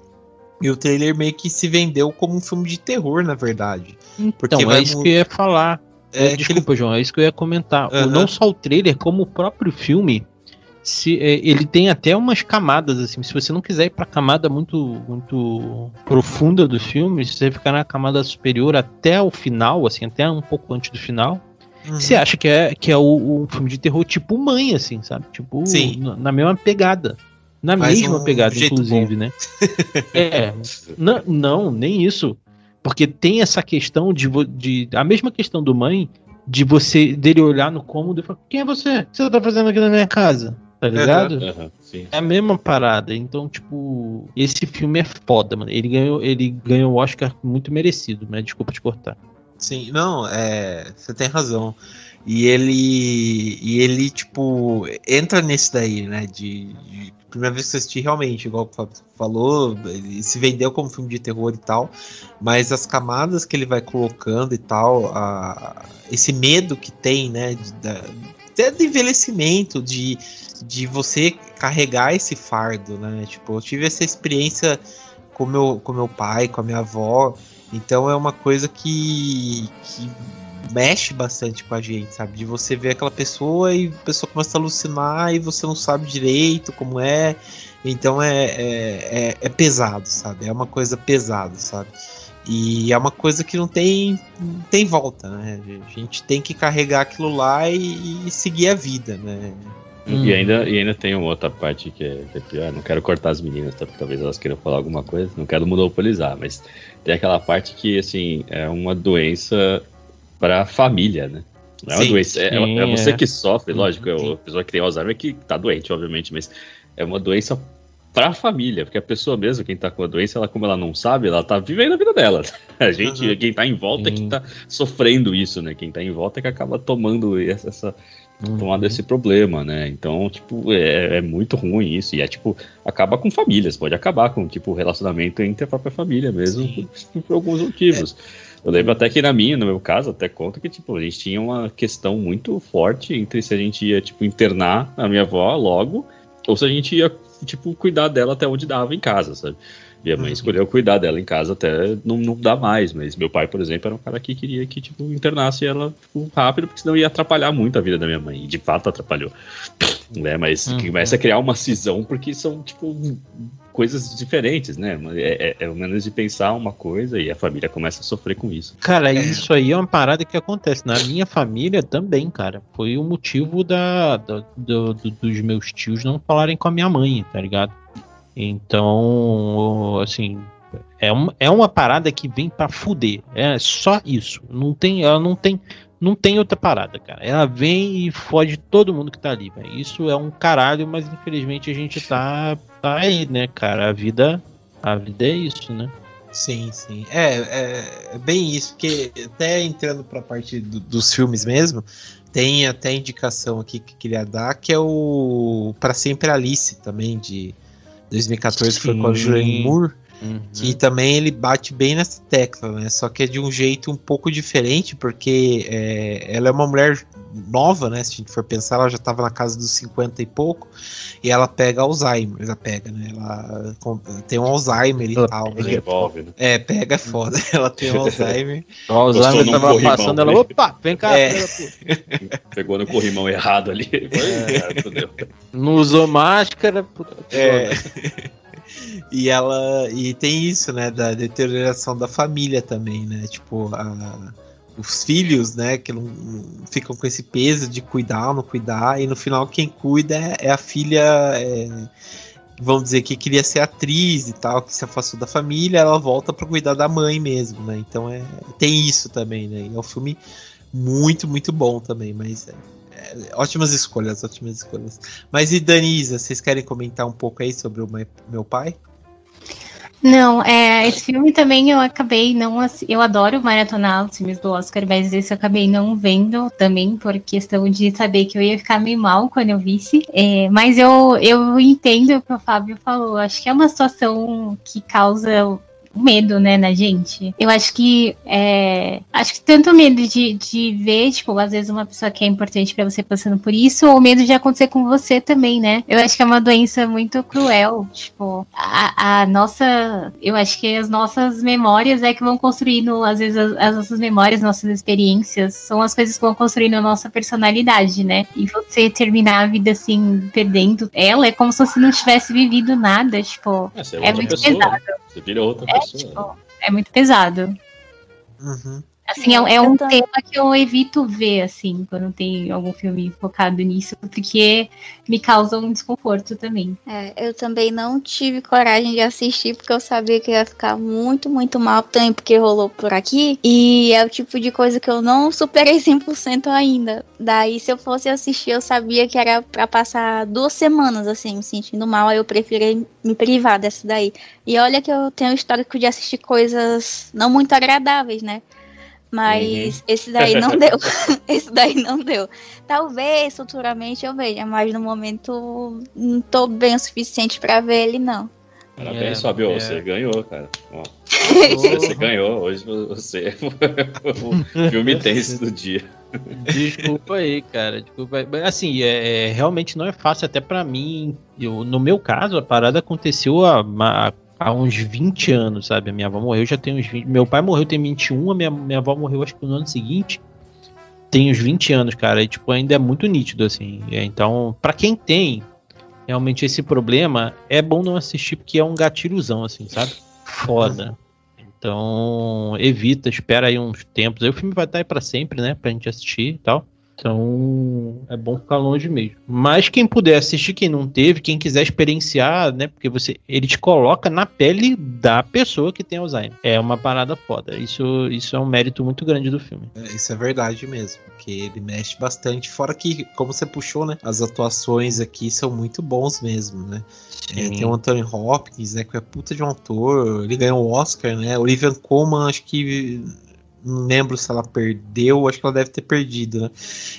E o trailer meio que se vendeu como um filme de terror, na verdade. Então, é isso mu- que eu ia falar. É, Desculpa, João, é isso que eu ia comentar. O- Aham. não só o trailer, como o próprio filme, se, é, ele tem até umas camadas, assim. Se você não quiser ir pra camada muito, muito profunda do filme, se você ficar na camada superior até o final, assim, até um pouco antes do final, Uhum. você acha que é, que é o, um filme de terror tipo mãe, assim, sabe? Tipo, Sim. na, na mesma pegada. Na Mas mesma um pegada, inclusive, né? (laughs) é, não, não, nem isso. Porque tem essa questão de, de. A mesma questão do mãe, de você dele olhar no cômodo e falar: Quem é você? O que você tá fazendo aqui na minha casa? Tá ligado? Sim. É a mesma parada. Então, tipo, esse filme é foda, mano. Ele ganhou, ele ganhou o Oscar muito merecido, né? Desculpa te cortar. Sim, não, é, você tem razão. E ele, e ele tipo entra nesse daí, né? De, de primeira vez que eu assisti realmente, igual o Fábio falou, ele se vendeu como filme de terror e tal, mas as camadas que ele vai colocando e tal, a, esse medo que tem, né? De, até do envelhecimento, de, de você carregar esse fardo, né? Tipo, eu tive essa experiência com meu, com meu pai, com a minha avó. Então é uma coisa que, que mexe bastante com a gente, sabe? De você ver aquela pessoa e a pessoa começa a alucinar e você não sabe direito como é. Então é, é, é, é pesado, sabe? É uma coisa pesada, sabe? E é uma coisa que não tem, não tem volta, né? A gente tem que carregar aquilo lá e, e seguir a vida, né? Hum. E, ainda, e ainda tem uma outra parte que é, que é pior. Não quero cortar as meninas, tá? Porque talvez elas queiram falar alguma coisa. Não quero monopolizar, mas tem aquela parte que, assim, é uma doença para a família, né? Não é uma Sim, doença. É, sim, é você é. que sofre, lógico. É Sim. a pessoa que tem Alzheimer que tá doente, obviamente, mas é uma doença para a família, porque a pessoa mesmo, quem tá com a doença, ela, como ela não sabe, ela tá vivendo a vida dela. (laughs) A gente, Uhum. quem tá em volta é que Sim. tá sofrendo isso, né? Quem tá em volta é que acaba tomando essa, essa, Uhum. tomado esse problema, né? Então, tipo, é, é muito ruim isso. E é tipo, acaba com famílias, pode acabar com tipo, o relacionamento entre a própria família mesmo, Sim. por, por alguns motivos. Eu lembro até que na minha, no meu caso, até conta que, tipo, a gente tinha uma questão muito forte entre se a gente ia, tipo, internar a minha avó logo, ou se a gente ia, tipo, cuidar dela até onde dava em casa, sabe? Minha mãe Uhum. escolheu cuidar dela em casa até não, não dá mais, mas meu pai, por exemplo, era um cara que queria que, tipo, internasse ela tipo, rápido, porque senão ia atrapalhar muito a vida da minha mãe. E de fato atrapalhou. Né? Mas Uhum. começa a criar uma cisão porque são, tipo, coisas diferentes, né? É, é, é o menos de pensar uma coisa e a família começa a sofrer com isso. Cara, isso aí é uma parada que acontece. Na minha família também, cara. Foi o motivo da, da- do- do- dos meus tios não falarem com a minha mãe, tá ligado? Então, assim, é uma, é uma parada que vem pra fuder. É só isso. Não tem, ela não tem, não tem outra parada, cara. Ela vem e fode todo mundo que tá ali, velho. Isso é um caralho, mas infelizmente a gente tá, tá aí, né, cara? A vida, a vida é isso, né? Sim, sim. É, é, é bem isso, porque até entrando pra parte do- dos filmes mesmo, tem até indicação aqui que eu queria dar, que é o Pra Sempre Alice também, de 2014, que foi com a Sim. Julianne Moore. Uhum. Que também ele bate bem nessa tecla, né? Só que é de um jeito um pouco diferente, porque é, ela é uma mulher nova, né? Se a gente for pensar, ela já estava na casa dos 50 e pouco, e ela pega Alzheimer, ela pega, né? Ela tem um Alzheimer e Ela tal. Mas né? envolve, né? É, pega é foda. (laughs) Ela tem um (laughs) Alzheimer. O Alzheimer Gostou tava corrimão, passando, ela, né? opa, vem cá. É. filha da puta." (laughs) Pegou no corrimão errado ali. Fudeu. Não usou máscara. puta, É. E ela. E tem isso, né? Da deterioração da família também, né? Tipo, a- os filhos, né? Que não, não ficam com esse peso de cuidar ou não cuidar. E no final, quem cuida é, é a filha. é, vamos dizer que queria ser atriz e tal, que se afastou da família, ela volta para cuidar da mãe mesmo, né? Então é, tem isso também, né? E é um filme muito, muito bom também, mas é, é, ótimas escolhas, ótimas escolhas. Mas e Danisa, vocês querem comentar um pouco aí sobre o meu- meu pai? Não, é, esse filme também eu acabei não. Eu adoro maratonar os filmes do Oscar, mas esse eu acabei não vendo também, por questão de saber que eu ia ficar meio mal quando eu visse. É, mas eu, eu entendo o que o Fábio falou. Acho que é uma situação que causa medo, né, na gente. Eu acho que é, acho que tanto medo de, de ver, tipo, às vezes uma pessoa que é importante pra você passando por isso, ou medo de acontecer com você também, né? Eu acho que é uma doença muito cruel, tipo, a, a nossa, eu acho que as nossas memórias é que vão construindo, às vezes as, as nossas memórias, nossas experiências, são as coisas que vão construindo a nossa personalidade, né? E você terminar a vida assim, perdendo ela, é como se você não tivesse vivido nada, tipo, É, É outra muito pessoa. pesado. Você vira outra é, pessoa. Tipo, é muito pesado. Uhum. Assim, é, é um também. tema que eu evito ver, assim, quando tem algum filme focado nisso, porque me causa um desconforto também. É, eu também não tive coragem de assistir porque eu sabia que ia ficar muito, muito mal também porque rolou por aqui. E é o tipo de coisa que eu não superei (laughs) 100% ainda. Daí, se eu fosse assistir, eu sabia que era pra passar duas semanas assim, me sentindo mal. Aí eu preferi me privar dessa daí. E olha que eu tenho histórico de assistir coisas não muito agradáveis, né? Mas esse daí não (laughs) deu. (laughs) esse daí não deu. Talvez futuramente eu veja, mas no momento não tô bem o suficiente pra ver ele, não. Parabéns, É, Fabio. é. Você ganhou, cara. Ó, (laughs) você ganhou. Hoje você é o filme tenso do dia. Desculpa aí, cara. Desculpa aí. Mas, Assim, é, é, realmente não é fácil, até pra mim. Eu, no meu caso, a parada aconteceu há, há, uns 20 anos, sabe? A minha avó morreu já tem uns 20. Meu pai morreu tem 21, a minha, minha avó morreu acho que no ano seguinte. Tem uns 20 anos, cara. E, tipo, ainda é muito nítido, assim. É, então, pra quem tem realmente esse problema, é bom não assistir, porque é um gatilhozão, assim, sabe? Foda. Então, evita, espera aí uns tempos. Aí o filme vai estar aí pra sempre, né? Pra gente assistir e tal. Então, é bom ficar longe mesmo. Mas quem puder assistir, quem não teve, quem quiser experienciar, né? Porque você, ele te coloca na pele da pessoa que tem Alzheimer. É uma parada foda. Isso, isso é um mérito muito grande do filme. É, Isso é verdade mesmo, porque ele mexe bastante. Fora que, como você puxou, né? As atuações aqui são muito bons mesmo, né? É, tem o Anthony Hopkins, né? Que é puta de um ator. Ele ganhou o Oscar, né? Olivia Colman, acho que. Não lembro se ela perdeu, acho que ela deve ter perdido, né?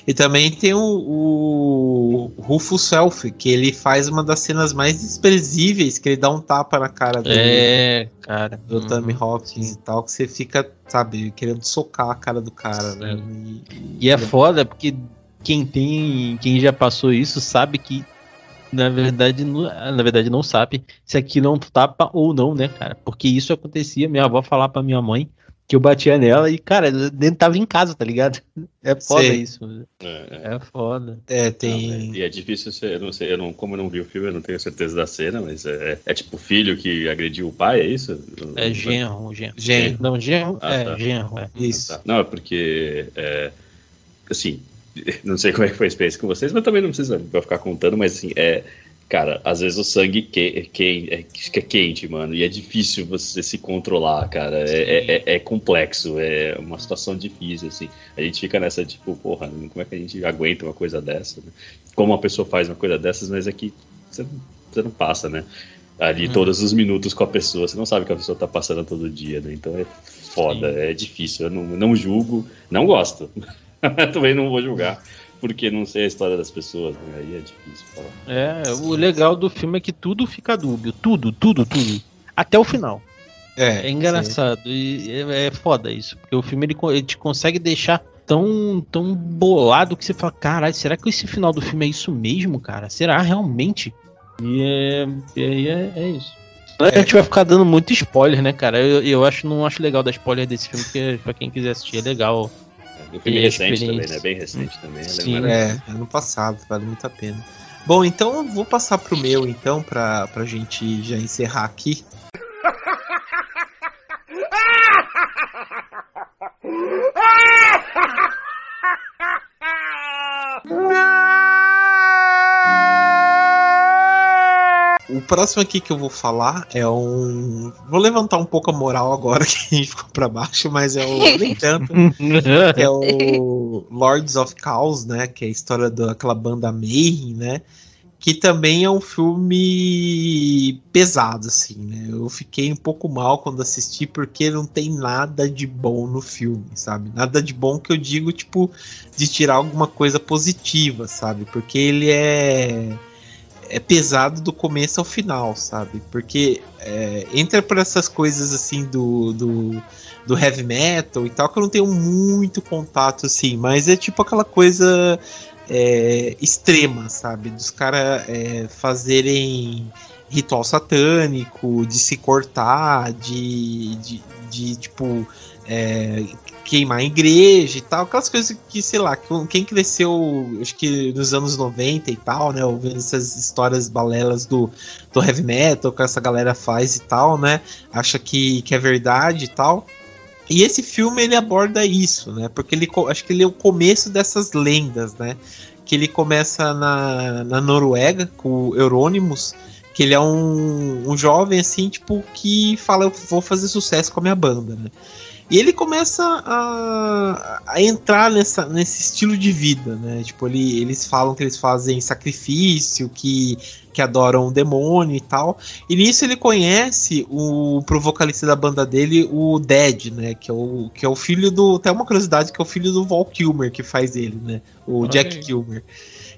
E também tem o, o Rufus Self, que ele faz uma das cenas mais desprezíveis, que ele dá um tapa na cara dele É, cara. do Tommy Uhum. Hopkins e tal, que você fica, sabe, querendo socar a cara do cara, né? E é foda porque quem tem, quem já passou isso sabe que na verdade, não, na verdade não sabe se aquilo é um tapa ou não, né, cara? Porque isso acontecia, minha avó falar pra minha mãe que eu batia nela e, cara, dentro tava em casa, tá ligado? (laughs) É foda Sei. isso. É, é. É foda. É, Não, tem. e é difícil ser, eu não sei, eu não, como eu não vi o filme, eu não tenho certeza da cena, mas é, é tipo o filho que agrediu o pai, é isso? É genro, genro. Genro. Não, genro, Ah, é, tá. genro, é. Isso. Tá. Não, é porque, é, assim, (laughs) não sei como é que foi a experiência com vocês, mas também não precisa vai ficar contando, mas assim, é, cara, às vezes o sangue que, que, é, fica quente, mano, e é difícil você se controlar, cara, é, é, é- é complexo, é uma situação difícil, assim, a gente fica nessa, tipo, porra, como é que a gente aguenta uma coisa dessa, né? Como uma pessoa faz uma coisa dessas, mas é que você, não- você não passa, né? Ali Hum. todos os minutos com a pessoa, você não sabe o que a pessoa tá passando todo dia, né? Então é foda, Sim. é difícil. Eu não, não julgo, não gosto. (laughs) Também não vou julgar, porque não sei a história das pessoas, né? Aí é difícil falar. É, o legal do filme é que tudo fica dúbio. Tudo, tudo, tudo. Até o final. É, É engraçado. E é, é foda isso. Porque o filme ele, ele te consegue deixar tão, tão bolado que você fala: caralho, será que esse final do filme é isso mesmo, cara? Será realmente? E é, e aí é, é isso. A gente vai ficar dando muito spoiler, né, cara? Eu, eu acho, não acho legal dar spoiler desse filme, porque pra quem quiser assistir é legal. O filme recente também, né? Bem recente também. Sim. Sim. É, ano passado, vale muito a pena. Bom, então eu vou passar pro meu, então, pra, pra gente já encerrar aqui. (laughs) O próximo aqui que eu vou falar é um. Vou levantar um pouco a moral agora (laughs) que a gente ficou pra baixo, mas é o. Nem tanto. é o Lords of Chaos, né? Que é a história daquela banda Mayhem, né? Que também é um filme pesado, assim, né? Eu fiquei um pouco mal quando assisti, porque não tem nada de bom no filme, sabe? Nada de bom que eu digo, tipo, de tirar alguma coisa positiva, sabe? Porque ele é. É pesado do começo ao final, sabe? Porque é, entra por essas coisas assim do, do do heavy metal e tal, que eu não tenho muito contato, assim, mas é tipo aquela coisa é, extrema, sabe? Dos caras é, fazerem ritual satânico, de se cortar, de, de, de, tipo. é, queimar a igreja e tal, aquelas coisas que, sei lá, que- quem cresceu, acho que nos anos 90 e tal, né, ouvindo essas histórias balelas do, do heavy metal que essa galera faz e tal, né, acha que, que é verdade e tal. E esse filme ele aborda isso, né? Porque ele acho que ele é o começo dessas lendas, né? Que ele começa na, na Noruega com o Euronymous, que ele é um, um jovem assim, tipo, que fala eu vou fazer sucesso com a minha banda, né? E ele começa a, a entrar nessa, nesse estilo de vida, né? Tipo, ele, eles falam que eles fazem sacrifício, que, que adoram o demônio e tal. E nisso ele conhece o pro vocalista da banda dele, o Dead, né? Que é o, que é o filho do. Até uma curiosidade, que é o filho do Val Kilmer que faz ele, né? O Olha Jack. Kilmer.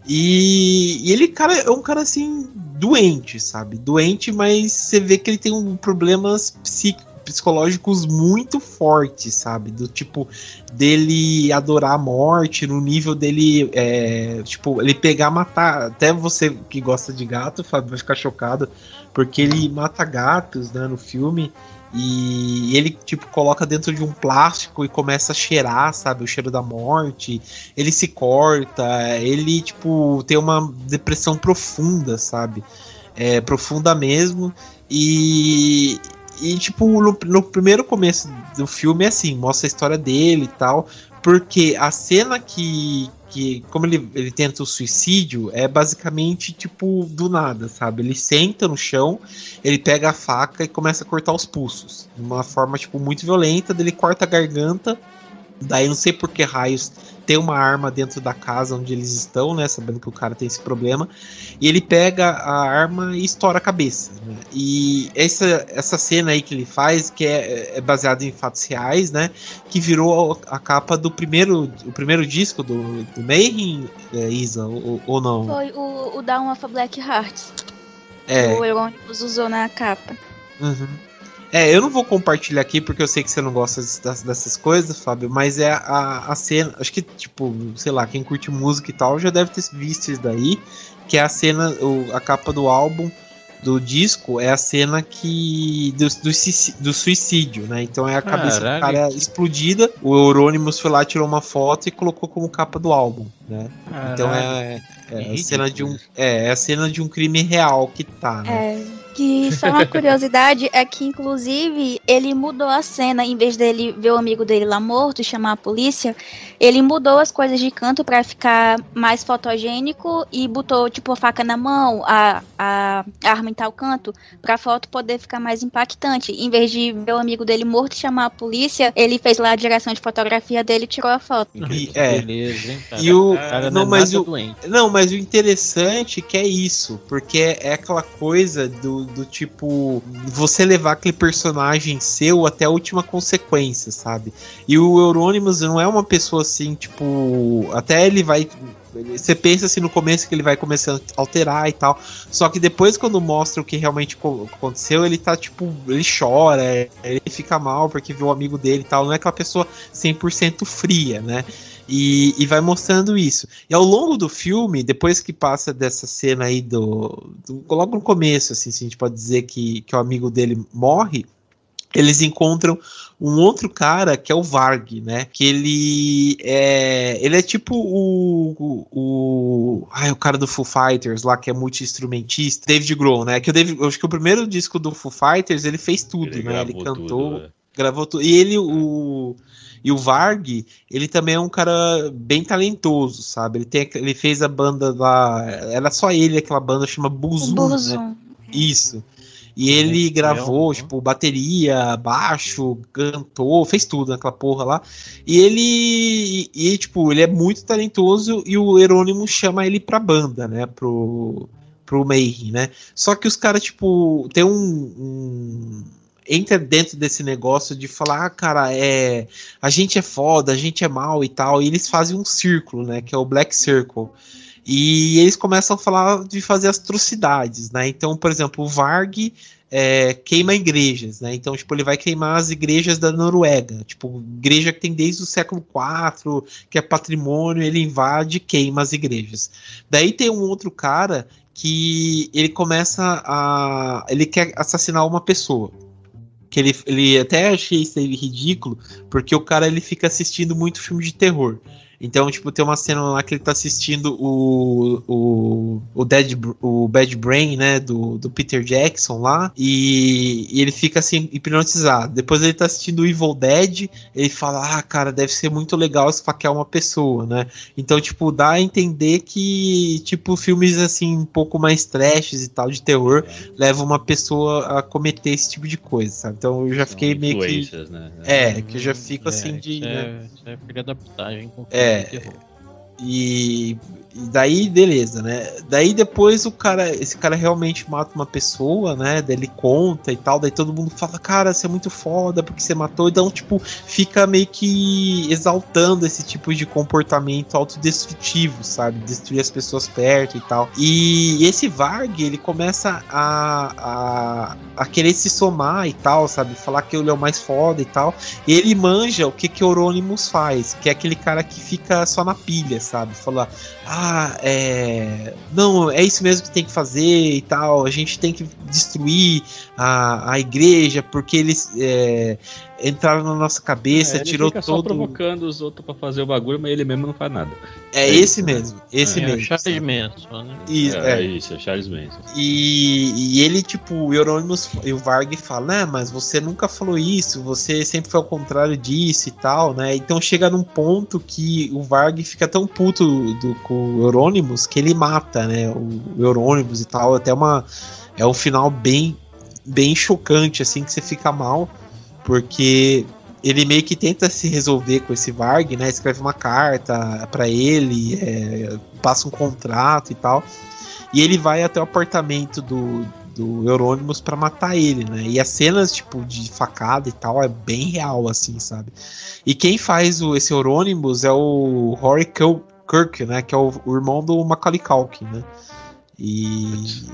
E, e ele, cara, é um cara assim, doente, sabe? Doente, mas você vê que ele tem um, problemas psíquicos psicológicos muito fortes, sabe? Do tipo dele adorar a morte, no nível dele, é, tipo, ele pegar, matar. Até você que gosta de gato, Fábio, vai ficar chocado, porque ele mata gatos, né, no filme. E ele, tipo, coloca dentro de um plástico e começa a cheirar, sabe? O cheiro da morte. Ele se corta, ele, tipo, tem uma depressão profunda, sabe? É, profunda mesmo. E, e tipo, no, no primeiro começo do filme é assim, mostra a história dele e tal. Porque a cena que. que como ele, ele tenta o suicídio, é basicamente, tipo, do nada, sabe? Ele senta no chão, ele pega a faca e começa a cortar os pulsos. De uma forma, tipo, muito violenta. Daí ele corta a garganta. Daí não sei por que raios tem uma arma dentro da casa onde eles estão, né? Sabendo que o cara tem esse problema. E ele pega a arma e estoura a cabeça. né? E essa, essa cena aí que ele faz, que é, é baseada em fatos reais, né? Que virou a capa do primeiro, o primeiro disco do, do Mayhem, é, Isa, ou, ou não? Foi o, o Down of a Black Heart. É, O Euronymous usou na capa. Uhum. É, eu não vou compartilhar aqui porque eu sei que você não gosta dessas, dessas coisas, Fábio, mas é a, a cena. Acho que, tipo, sei lá, quem curte música e tal já deve ter visto isso daí. Que é a cena, o, a capa do álbum do disco é a cena que do, do, do suicídio, né? Então é a cabeça Caralho. do cara explodida. O Eurônimos foi lá, tirou uma foto e colocou como capa do álbum, né? Caralho. Então é, é, a cena de um é, é, a cena de um crime real que tá, né? É. Que só uma curiosidade é que, inclusive, ele mudou a cena. Em vez dele ver o amigo dele lá morto e chamar a polícia, ele mudou as coisas de canto para ficar mais fotogênico e botou, tipo, a faca na mão, a, a arma em tal canto, pra foto poder ficar mais impactante. Em vez de ver o amigo dele morto e chamar a polícia, ele fez lá a direção de fotografia dele e tirou a foto. E, é. Beleza, hein, cara. E o, cara não, não, é mas o, não, mas o interessante é que é isso, porque é aquela coisa do do, tipo você levar aquele personagem seu até a última consequência, sabe? E o Euronymous não é uma pessoa assim, tipo, até ele vai você pensa assim no começo que ele vai começando a alterar e tal. Só que depois, quando mostra o que realmente aconteceu, ele tá tipo. Ele chora, ele fica mal porque viu o amigo dele e tal. Não é aquela pessoa 100% fria, né? E, e, vai mostrando isso. E ao longo do filme, depois que passa dessa cena aí do, do logo no começo, assim, a gente pode dizer que, que o amigo dele morre, eles encontram um outro cara que é o Varg, né? Que ele é. Ele é tipo o. O, o, ai, o cara do Foo Fighters lá, que é multi-instrumentista, David Grohl, né? Que o David, acho que o primeiro disco do Foo Fighters ele fez tudo, ele né? Ele cantou, tudo, né? gravou tudo. E ele, o. E o Varg, ele também é um cara bem talentoso, sabe? Ele, tem, ele fez a banda lá. Era só ele, aquela banda chama Buzum. Né? Isso. E ele gravou, né? tipo, bateria, baixo, cantou, fez tudo naquela porra lá. E ele, e, tipo, ele é muito talentoso e o Herônimo chama ele pra banda, né? Pro, pro Mayhem, né? Só que os caras, tipo, tem um, um entra dentro desse negócio de falar, ah, cara, é, a gente é foda, a gente é mal e tal, e eles fazem um círculo, né, que é o Black Circle. E eles começam a falar de fazer atrocidades, né? Então, por exemplo, o Varg é, queima igrejas, né? Então, tipo, ele vai queimar as igrejas da Noruega, tipo, igreja que tem desde o século IV, que é patrimônio, ele invade e queima as igrejas. Daí tem um outro cara que ele começa a. ele quer assassinar uma pessoa que ele, ele até achei isso aí ridículo, porque o cara ele fica assistindo muito filme de terror. Então, tipo, tem uma cena lá que ele tá assistindo o, o, o, Dead, o Bad Brain, né, do, do Peter Jackson lá, e, e, ele fica assim, hipnotizado. Depois ele tá assistindo o Evil Dead, ele fala, ah, cara, deve ser muito legal esfaquear uma pessoa, né? Então, tipo, dá a entender que, tipo, filmes assim, um pouco mais trashes e tal, de terror, levam uma pessoa a cometer esse tipo de coisa, sabe? Então eu já fiquei meio que. Né? É, que eu já fico é, assim de. É, né? é adaptagem. É, é. E, e, daí, beleza, né? Daí depois o cara, esse cara realmente mata uma pessoa, né? Daí ele conta e tal, daí todo mundo fala, cara, você é muito foda porque você matou. Então, tipo, fica meio que exaltando esse tipo de comportamento autodestrutivo, sabe? Destruir as pessoas perto e tal. E esse Varg, ele começa a, a, a querer se somar e tal, sabe? Falar que ele é o mais foda e tal. E ele manja o que que Euronymous faz, que é aquele cara que fica só na pilha, sabe? Falar, ah, é. Não, é isso mesmo que tem que fazer e tal. A gente tem que destruir a, a igreja porque eles. É, entraram na nossa cabeça, é, ele tirou fica todo. Só provocando os outros para fazer o bagulho, mas ele mesmo não faz nada. É, é esse mesmo, esse é, mesmo. É o Charles Manson, né? Isso, é, é, isso, é Charles Manson. E, e ele, tipo, o Euronymous e o Varg fala, né, mas você nunca falou isso, você sempre foi ao contrário disso e tal, né? Então chega num ponto que o Varg fica tão puto do, com o Euronymous que ele mata, né? O, o Euronymous e tal, até uma. É um final bem, bem chocante, assim, que você fica mal porque ele meio que tenta se resolver com esse Varg, né? Escreve uma carta para ele, é, passa um contrato e tal. E ele vai até o apartamento do, do Euronymous para matar ele, né? E as cenas, tipo, de facada e tal, é bem real, assim, sabe? E quem faz o, esse Euronymous é o Rory Kirk, né? Que é o, o irmão do Macaulay Culkin, né? E...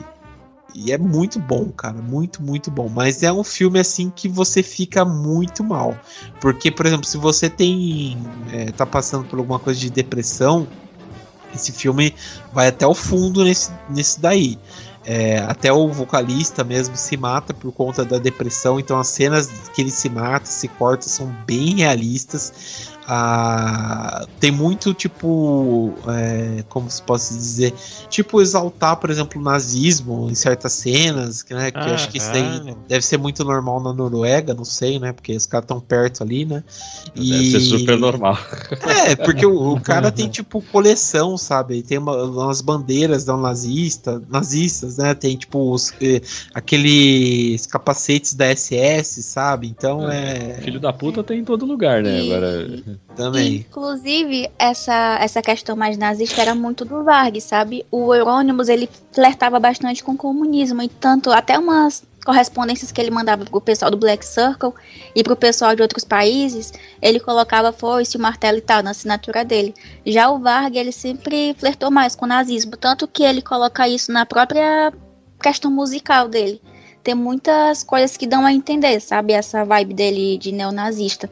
E é muito bom, cara, muito, muito bom. Mas é um filme assim que você fica muito mal. Porque, por exemplo, se você tem. É, tá passando por alguma coisa de depressão, esse filme vai até o fundo nesse, nesse daí. É, até o vocalista mesmo se mata por conta da depressão, então as cenas que ele se mata, se corta, são bem realistas. Tem muito tipo, é, como se possa dizer, tipo exaltar, por exemplo, o nazismo em certas cenas, né? Que ah, acho que isso aí deve ser muito normal na Noruega, não sei, né? Porque os caras estão perto ali, né? E... Deve ser super normal. É, porque o, o cara tem (laughs) tipo coleção, sabe? Tem uma, umas bandeiras da nazista, nazistas, né? Tem tipo os, eh, aqueles capacetes da SS, sabe? Então é. é... Filho da puta tem em todo lugar, né? Agora. Também. Inclusive, essa, essa questão mais nazista era muito do Varg, sabe? O Euronymous, ele flertava bastante com o comunismo, e tanto até umas correspondências que ele mandava pro pessoal do Black Circle e pro pessoal de outros países, ele colocava foice, martelo e tal na assinatura dele. Já o Varg, ele sempre flertou mais com o nazismo, tanto que ele coloca isso na própria questão musical dele. Tem muitas coisas que dão a entender, sabe? Essa vibe dele de neonazista.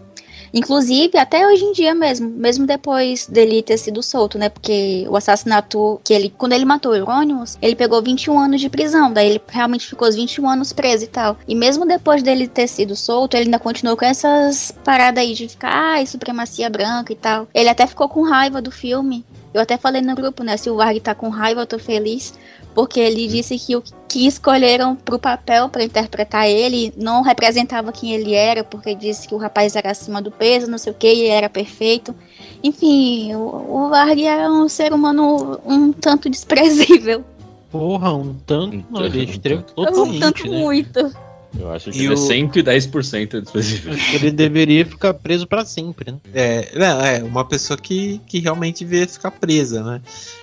Inclusive, até hoje em dia mesmo, mesmo depois dele ter sido solto, né? Porque o assassinato que ele, quando ele matou o Euronymous, ele pegou 21 anos de prisão, daí ele realmente ficou os 21 anos preso e tal. E mesmo depois dele ter sido solto, ele ainda continuou com essas paradas aí de ficar, ai, supremacia branca e tal. Ele até ficou com raiva do filme. Eu até falei no grupo, né? Se o Varg tá com raiva, eu tô feliz porque ele disse que o que escolheram para o papel para interpretar ele não representava quem ele era, porque disse que o rapaz era acima do peso, não sei o que, e era perfeito. Enfim, o, o Varg era um ser humano um tanto desprezível. Porra, um tanto, não, ele é totalmente, Um tanto né? muito. Eu acho que e ele é o... é 110% específico. (laughs) Ele deveria ficar preso para sempre, né? É, não, é, uma pessoa que, que realmente deveria ficar presa, né?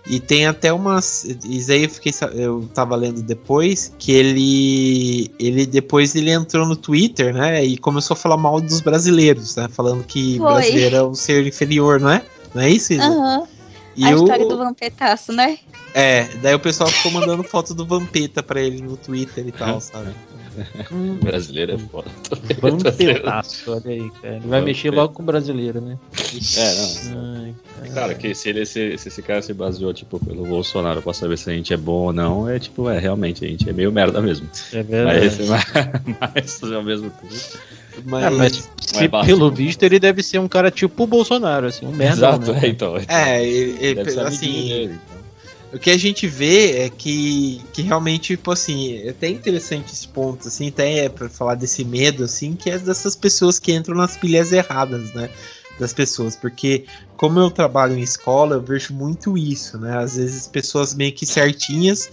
E tem até umas. Isso aí eu fiquei. Eu tava lendo depois que ele. Ele depois ele entrou no Twitter, né? E começou a falar mal dos brasileiros, né? Falando que Foi. brasileiro é um ser inferior, não é? Não é isso, Isa? Uhum. E a eu... história do Vampetaço, né? É, daí o pessoal ficou mandando foto do Vampeta pra ele no Twitter e tal, sabe? Hum. brasileiro é foda. Vampetaço, olha aí, cara. Ele vai mexer logo com o brasileiro, né? É, não. Ai, cara, que se, ele, se, se esse cara se baseou, tipo, pelo Bolsonaro pra saber se a gente é bom ou não, é tipo, é, realmente, a gente é meio merda mesmo. É verdade. Mas, (laughs) mas ao mesmo tempo. Mas, é, mas se, pelo visto ele deve ser um cara tipo o Bolsonaro, assim, um merda. Exato, é, então. É, ele, ele assim. O que a gente vê é que, que realmente, tipo assim, é até interessante esse ponto, assim, até é pra falar desse medo, assim, que é dessas pessoas que entram nas pilhas erradas, né? Das pessoas, porque como eu trabalho em escola, eu vejo muito isso, né? Às vezes pessoas meio que certinhas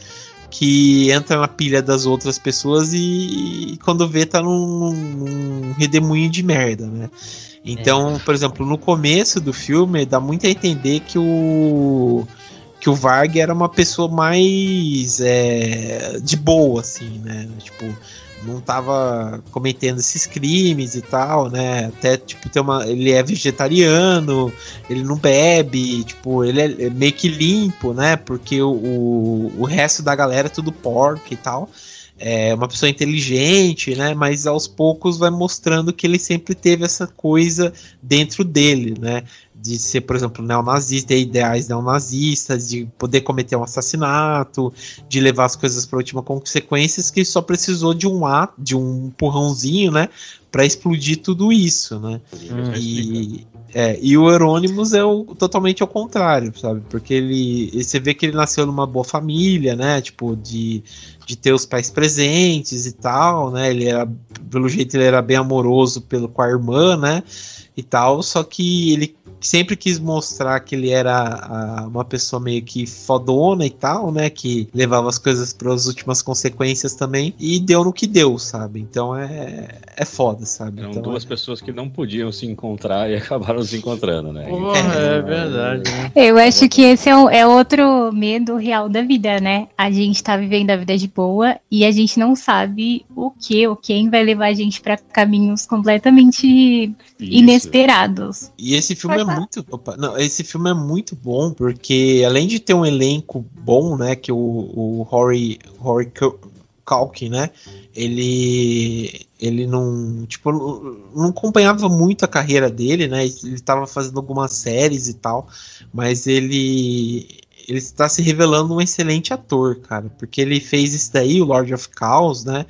que entram na pilha das outras pessoas e, e quando vê tá num, num redemoinho de merda, né? Então, é. por exemplo, no começo do filme dá muito a entender que o que o Varg era uma pessoa mais é, de boa, assim, né? Tipo, não tava cometendo esses crimes e tal, né? Até, tipo, tem uma, ele é vegetariano, ele não bebe, tipo, ele é, é meio que limpo, né? Porque o, o, o resto da galera é tudo porco e tal é uma pessoa inteligente, né? Mas aos poucos vai mostrando que ele sempre teve essa coisa dentro dele, né? De ser, por exemplo, neonazista, ter ideais neonazistas, de poder cometer um assassinato, de levar as coisas para última consequências, que só precisou de um ato, de um empurrãozinho, né? Para explodir tudo isso, né? Hum. E, é, e o Euronymous é o, totalmente ao contrário, sabe? Porque ele, você vê que ele nasceu numa boa família, né? Tipo, de, de ter os pais presentes e tal, né? Ele era, pelo jeito, ele era bem amoroso pelo, com a irmã, né? E tal, só que ele sempre quis mostrar que ele era a, uma pessoa meio que fodona e tal, né? Que levava as coisas para as últimas consequências também. E deu no que deu, sabe? Então é, é foda, sabe? Eram então, duas é... pessoas que não podiam se encontrar e (laughs) acabaram se encontrando, né? Porra, é, é, verdade. Né? Eu acho que esse é, é outro medo real da vida, né? A gente tá vivendo a vida de boa e a gente não sabe o que ou quem vai levar a gente para caminhos completamente Isso. inesperados. E esse filme é muito. Opa, não, esse filme é muito bom, porque além de ter um elenco bom, né? Que o, o Rory, Rory Culkin, né? Ele ele não, tipo, não acompanhava muito a carreira dele, né? Ele estava fazendo algumas séries e tal, mas ele ele está se revelando um excelente ator, cara, porque ele fez isso daí, o Lord of Chaos, né?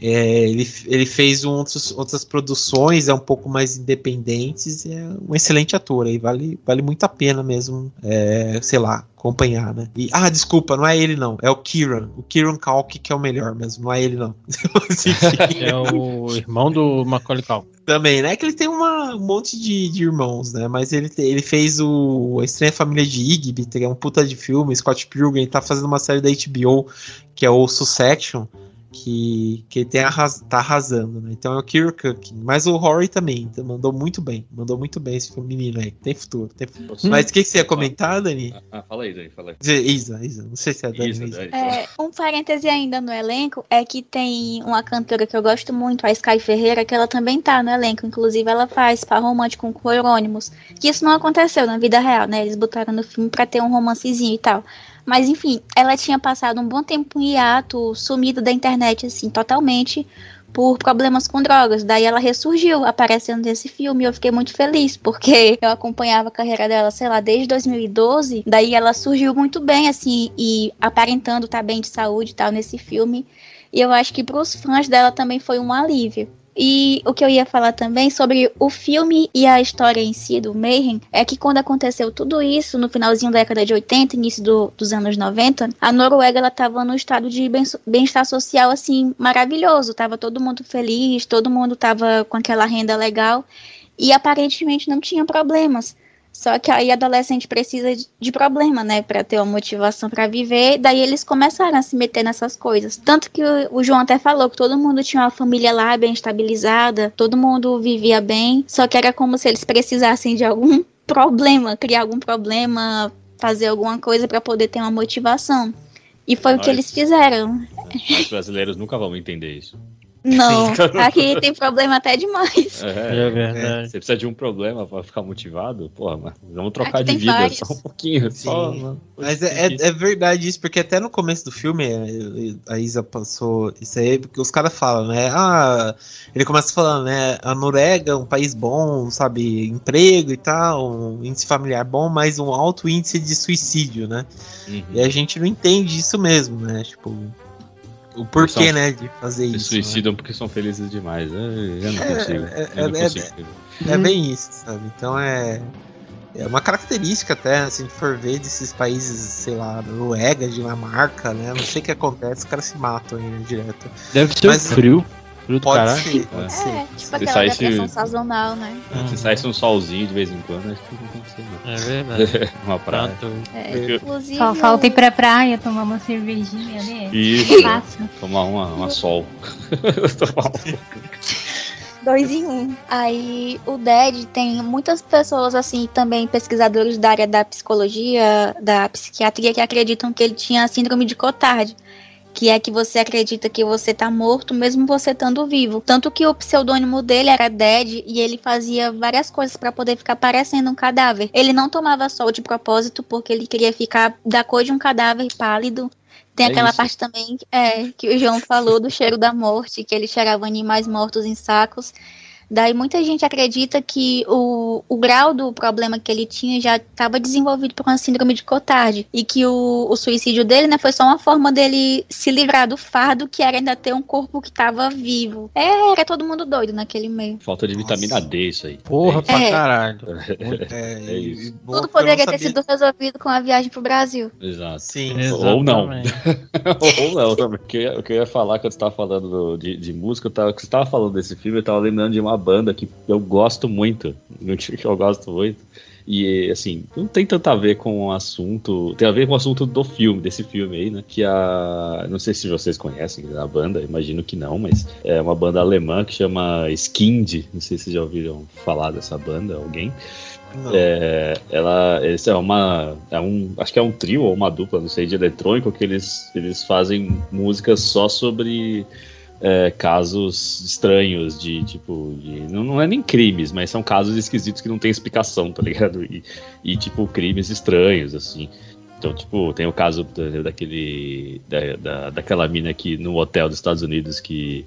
É, ele, ele fez outros, outras produções, é um pouco mais independentes, é um excelente ator aí, vale, vale muito a pena mesmo, é, sei lá, acompanhar, né? E, ah, desculpa, não é ele não, é o Kieran, o Kieran Culkin que é o melhor mesmo, não é ele não. (laughs) é o (laughs) irmão do Macaulay Culkin. Também, né? Que ele tem uma, um monte de, de irmãos, né? Mas ele, ele fez o A Estranha Família de Igby, que é um puta de filme, Scott Pilgrim, tá fazendo uma série da HBO, que é o Succession, que, que tem arras, tá arrasando, né? Então é o Kieran Culkin. Mas o Rory também então mandou muito bem. Mandou muito bem esse menino aí. Tem futuro. Tem futuro. Hum. Mas o que, que você ia comentar, Dani? Ah, ah, fala aí, Dani. Fala aí. Isa, Isa. Não sei se é a Dani. Isa, Dani é, um parêntese ainda no elenco é que tem uma cantora que eu gosto muito, a Sky Ferreira, que ela também tá no elenco. Inclusive, ela faz par romântico com o Eurônimos. Que isso não aconteceu na vida real, né? Eles botaram no filme pra ter um romancezinho e tal. Mas enfim, ela tinha passado um bom tempo em hiato, sumido da internet, assim, totalmente, por problemas com drogas. Daí ela ressurgiu aparecendo nesse filme eu fiquei muito feliz, porque (laughs) eu acompanhava a carreira dela, sei lá, desde 2012. Daí ela surgiu muito bem, assim, e aparentando estar tá bem de saúde e tal nesse filme. E eu acho que para os fãs dela também foi um alívio. E o que eu ia falar também sobre o filme e a história em si do Mayhem é que quando aconteceu tudo isso, no finalzinho da década de 80, início do, dos anos 90, a Noruega ela tava no estado de bem-estar social assim maravilhoso, tava todo mundo feliz, todo mundo tava com aquela renda legal e aparentemente não tinha problemas. Só que aí adolescente precisa de problema, né, para ter uma motivação para viver. Daí eles começaram a se meter nessas coisas. Tanto que o, João até falou que todo mundo tinha uma família lá bem estabilizada, todo mundo vivia bem. Só que era como se eles precisassem de algum (laughs) problema, criar algum problema, fazer alguma coisa para poder ter uma motivação. E foi nós, o que eles fizeram. Nós brasileiros nunca vamos entender isso. Não, (laughs) aqui tem problema até demais. (laughs) É, é verdade. Você precisa de um problema para ficar motivado? Porra, mas vamos trocar aqui de vida vários. só um pouquinho. Só, mas é, é, é, verdade isso, porque até no começo do filme a Isa passou isso aí, porque os caras falam, né? Ah, ele começa falando, né? A Noruega é um país bom, sabe? Emprego e tal, um índice familiar bom, mas um alto índice de suicídio, né? Uhum. E a gente não entende isso mesmo, né? Tipo, o porquê, são, né, de fazer se isso. Se suicidam né? porque são felizes demais. Eu, eu não consigo. É, é, eu não é, consigo. É, é, bem isso, sabe? Então é. É uma característica até, se a gente for ver desses países, sei lá, Noruega, Dinamarca, né? Não sei o que acontece, os caras se matam aí direto. Deve ser Mas, frio. Frio do pode caralho. Ser, pode é, ser. tipo aquela saísse, depressão sazonal, né? Se saísse um solzinho de vez em quando, acho que não tem que ser, não. É verdade. (laughs) uma praia. É, inclusive... Só falta ir pra praia, tomar uma cervejinha, né? Isso. tomar uma, uma (laughs) sol. dois em um. Aí o DED tem muitas pessoas, assim, também pesquisadores da área da psicologia, da psiquiatria, que acreditam que ele tinha síndrome de Cotard que é que você acredita que você tá morto mesmo você estando vivo. Tanto que o pseudônimo dele era Dead e ele fazia várias coisas para poder ficar parecendo um cadáver. Ele não tomava sol de propósito porque ele queria ficar da cor de um cadáver pálido. Tem é aquela isso. parte também é, que o João falou do cheiro da morte, que ele cheirava animais mortos em sacos. Daí muita gente acredita que o, o grau do problema que ele tinha já estava desenvolvido por uma síndrome de Cotard e que o, o suicídio dele, né, foi só uma forma dele se livrar do fardo que era ainda ter um corpo que estava vivo. É, era todo mundo doido naquele meio. Falta de vitamina D isso aí. Porra, é. pra caralho. (laughs) É, é isso. Tudo poderia ter sido resolvido com a viagem pro Brasil. Exato. Sim. Ou não. (laughs) Ou não também. O que, eu, o que eu ia falar quando você estava falando de, de música, eu tava, você estava falando desse filme, eu estava lembrando de uma banda que eu gosto muito, (laughs) que eu gosto muito. E assim, não tem tanto a ver com o assunto. Tem a ver com o assunto do filme, desse filme aí, né? Que a. Não sei se vocês conhecem a banda, imagino que não, mas é uma banda alemã que chama Skind. Não sei se vocês já ouviram falar dessa banda, alguém. É, ela esse é uma é um acho que é um trio ou uma dupla não sei de eletrônico que eles eles fazem músicas só sobre é, casos estranhos de tipo. De, não, não, é nem crimes, mas são casos esquisitos que não tem explicação, tá ligado? E, e tipo, crimes estranhos, assim. Então, tipo, tem o caso da- daquele. Da, da, daquela mina aqui no hotel dos Estados Unidos que,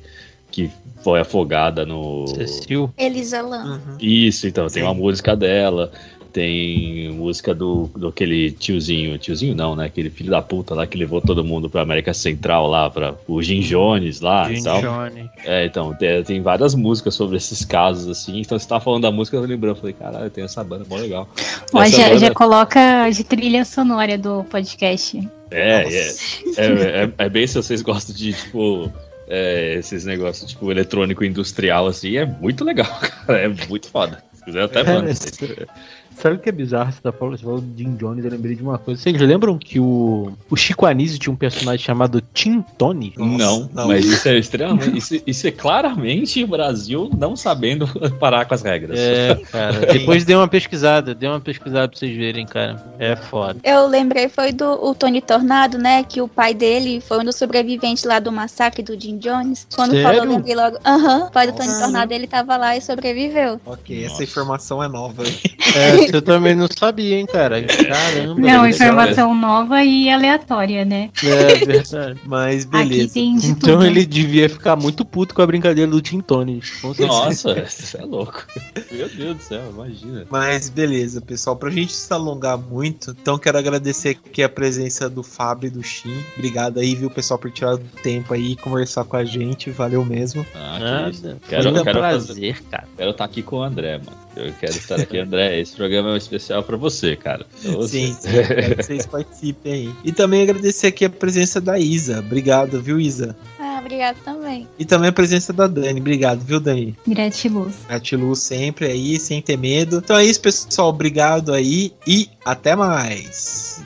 que foi afogada no. Cecil. Elisa Lam. Uhum. Isso, então, tem Sim. uma música dela, tem música do, do aquele tiozinho, tiozinho não, né? Aquele filho da puta lá que levou todo mundo pra América Central lá, para o Jim Jones lá e Jim tal. Jones. É, então, tem, tem várias músicas sobre esses casos, assim. Então, você tava falando da música, eu lembrei, eu falei, caralho, tem essa banda, mó legal. Ó, já, banda- já coloca de trilha sonora do podcast. É, é, é, é, é bem se vocês gostam de, tipo, é, esses negócios, tipo, eletrônico industrial, assim, é muito legal, (laughs) cara. É muito foda. Se quiser, até Cara, mando. Sabe o que é bizarro? Você tá falando, você falou do Jim Jones, eu lembrei de uma coisa. Vocês lembram que o, o Chico Anísio tinha um personagem chamado Tim Tony? Não, não. mas isso é (laughs) extremamente. Isso, isso é claramente o Brasil não sabendo (laughs) parar com as regras. É, (laughs) cara. Depois dê uma pesquisada, dê uma pesquisada pra vocês verem, cara. É foda. Eu lembrei, foi do o Tony Tornado, né? Que o pai dele foi um dos sobreviventes lá do massacre do Jim Jones. Quando Sério? falou, eu lembrei logo. Aham, o pai do Tony Nossa. Tornado, ele tava lá e sobreviveu. Ok, Nossa. essa informação é nova. hein? É, eu também não sabia, hein, cara. Caramba. Não, informação nova e aleatória, né? É verdade. Mas Aqui beleza. tem de Então tudo. ele devia ficar muito puto com a brincadeira do Tim Tony. Com certeza. Nossa, isso é louco. Meu Deus do céu, imagina. Mas beleza, pessoal. Pra gente se alongar muito, então quero agradecer aqui a presença do Fábio e do Shin. Obrigado aí, viu, pessoal, por tirar do tempo aí e conversar com a gente. Valeu mesmo. Ah, que isso. Nada. Quero, Foi um quero, fazer, prazer, cara. quero estar aqui com o André, mano. Eu quero estar aqui, André. Esse programa é um especial pra você, cara. Você. Sim, sim, (laughs) quero que vocês participem aí. E também agradecer aqui a presença da Isa. Obrigado, viu, Isa? Ah, obrigado também. E também a presença da Dani. Obrigado, viu, Dani? Gratiluz. Gratiluz sempre aí, sem ter medo. Então é isso, pessoal. Obrigado aí e até mais.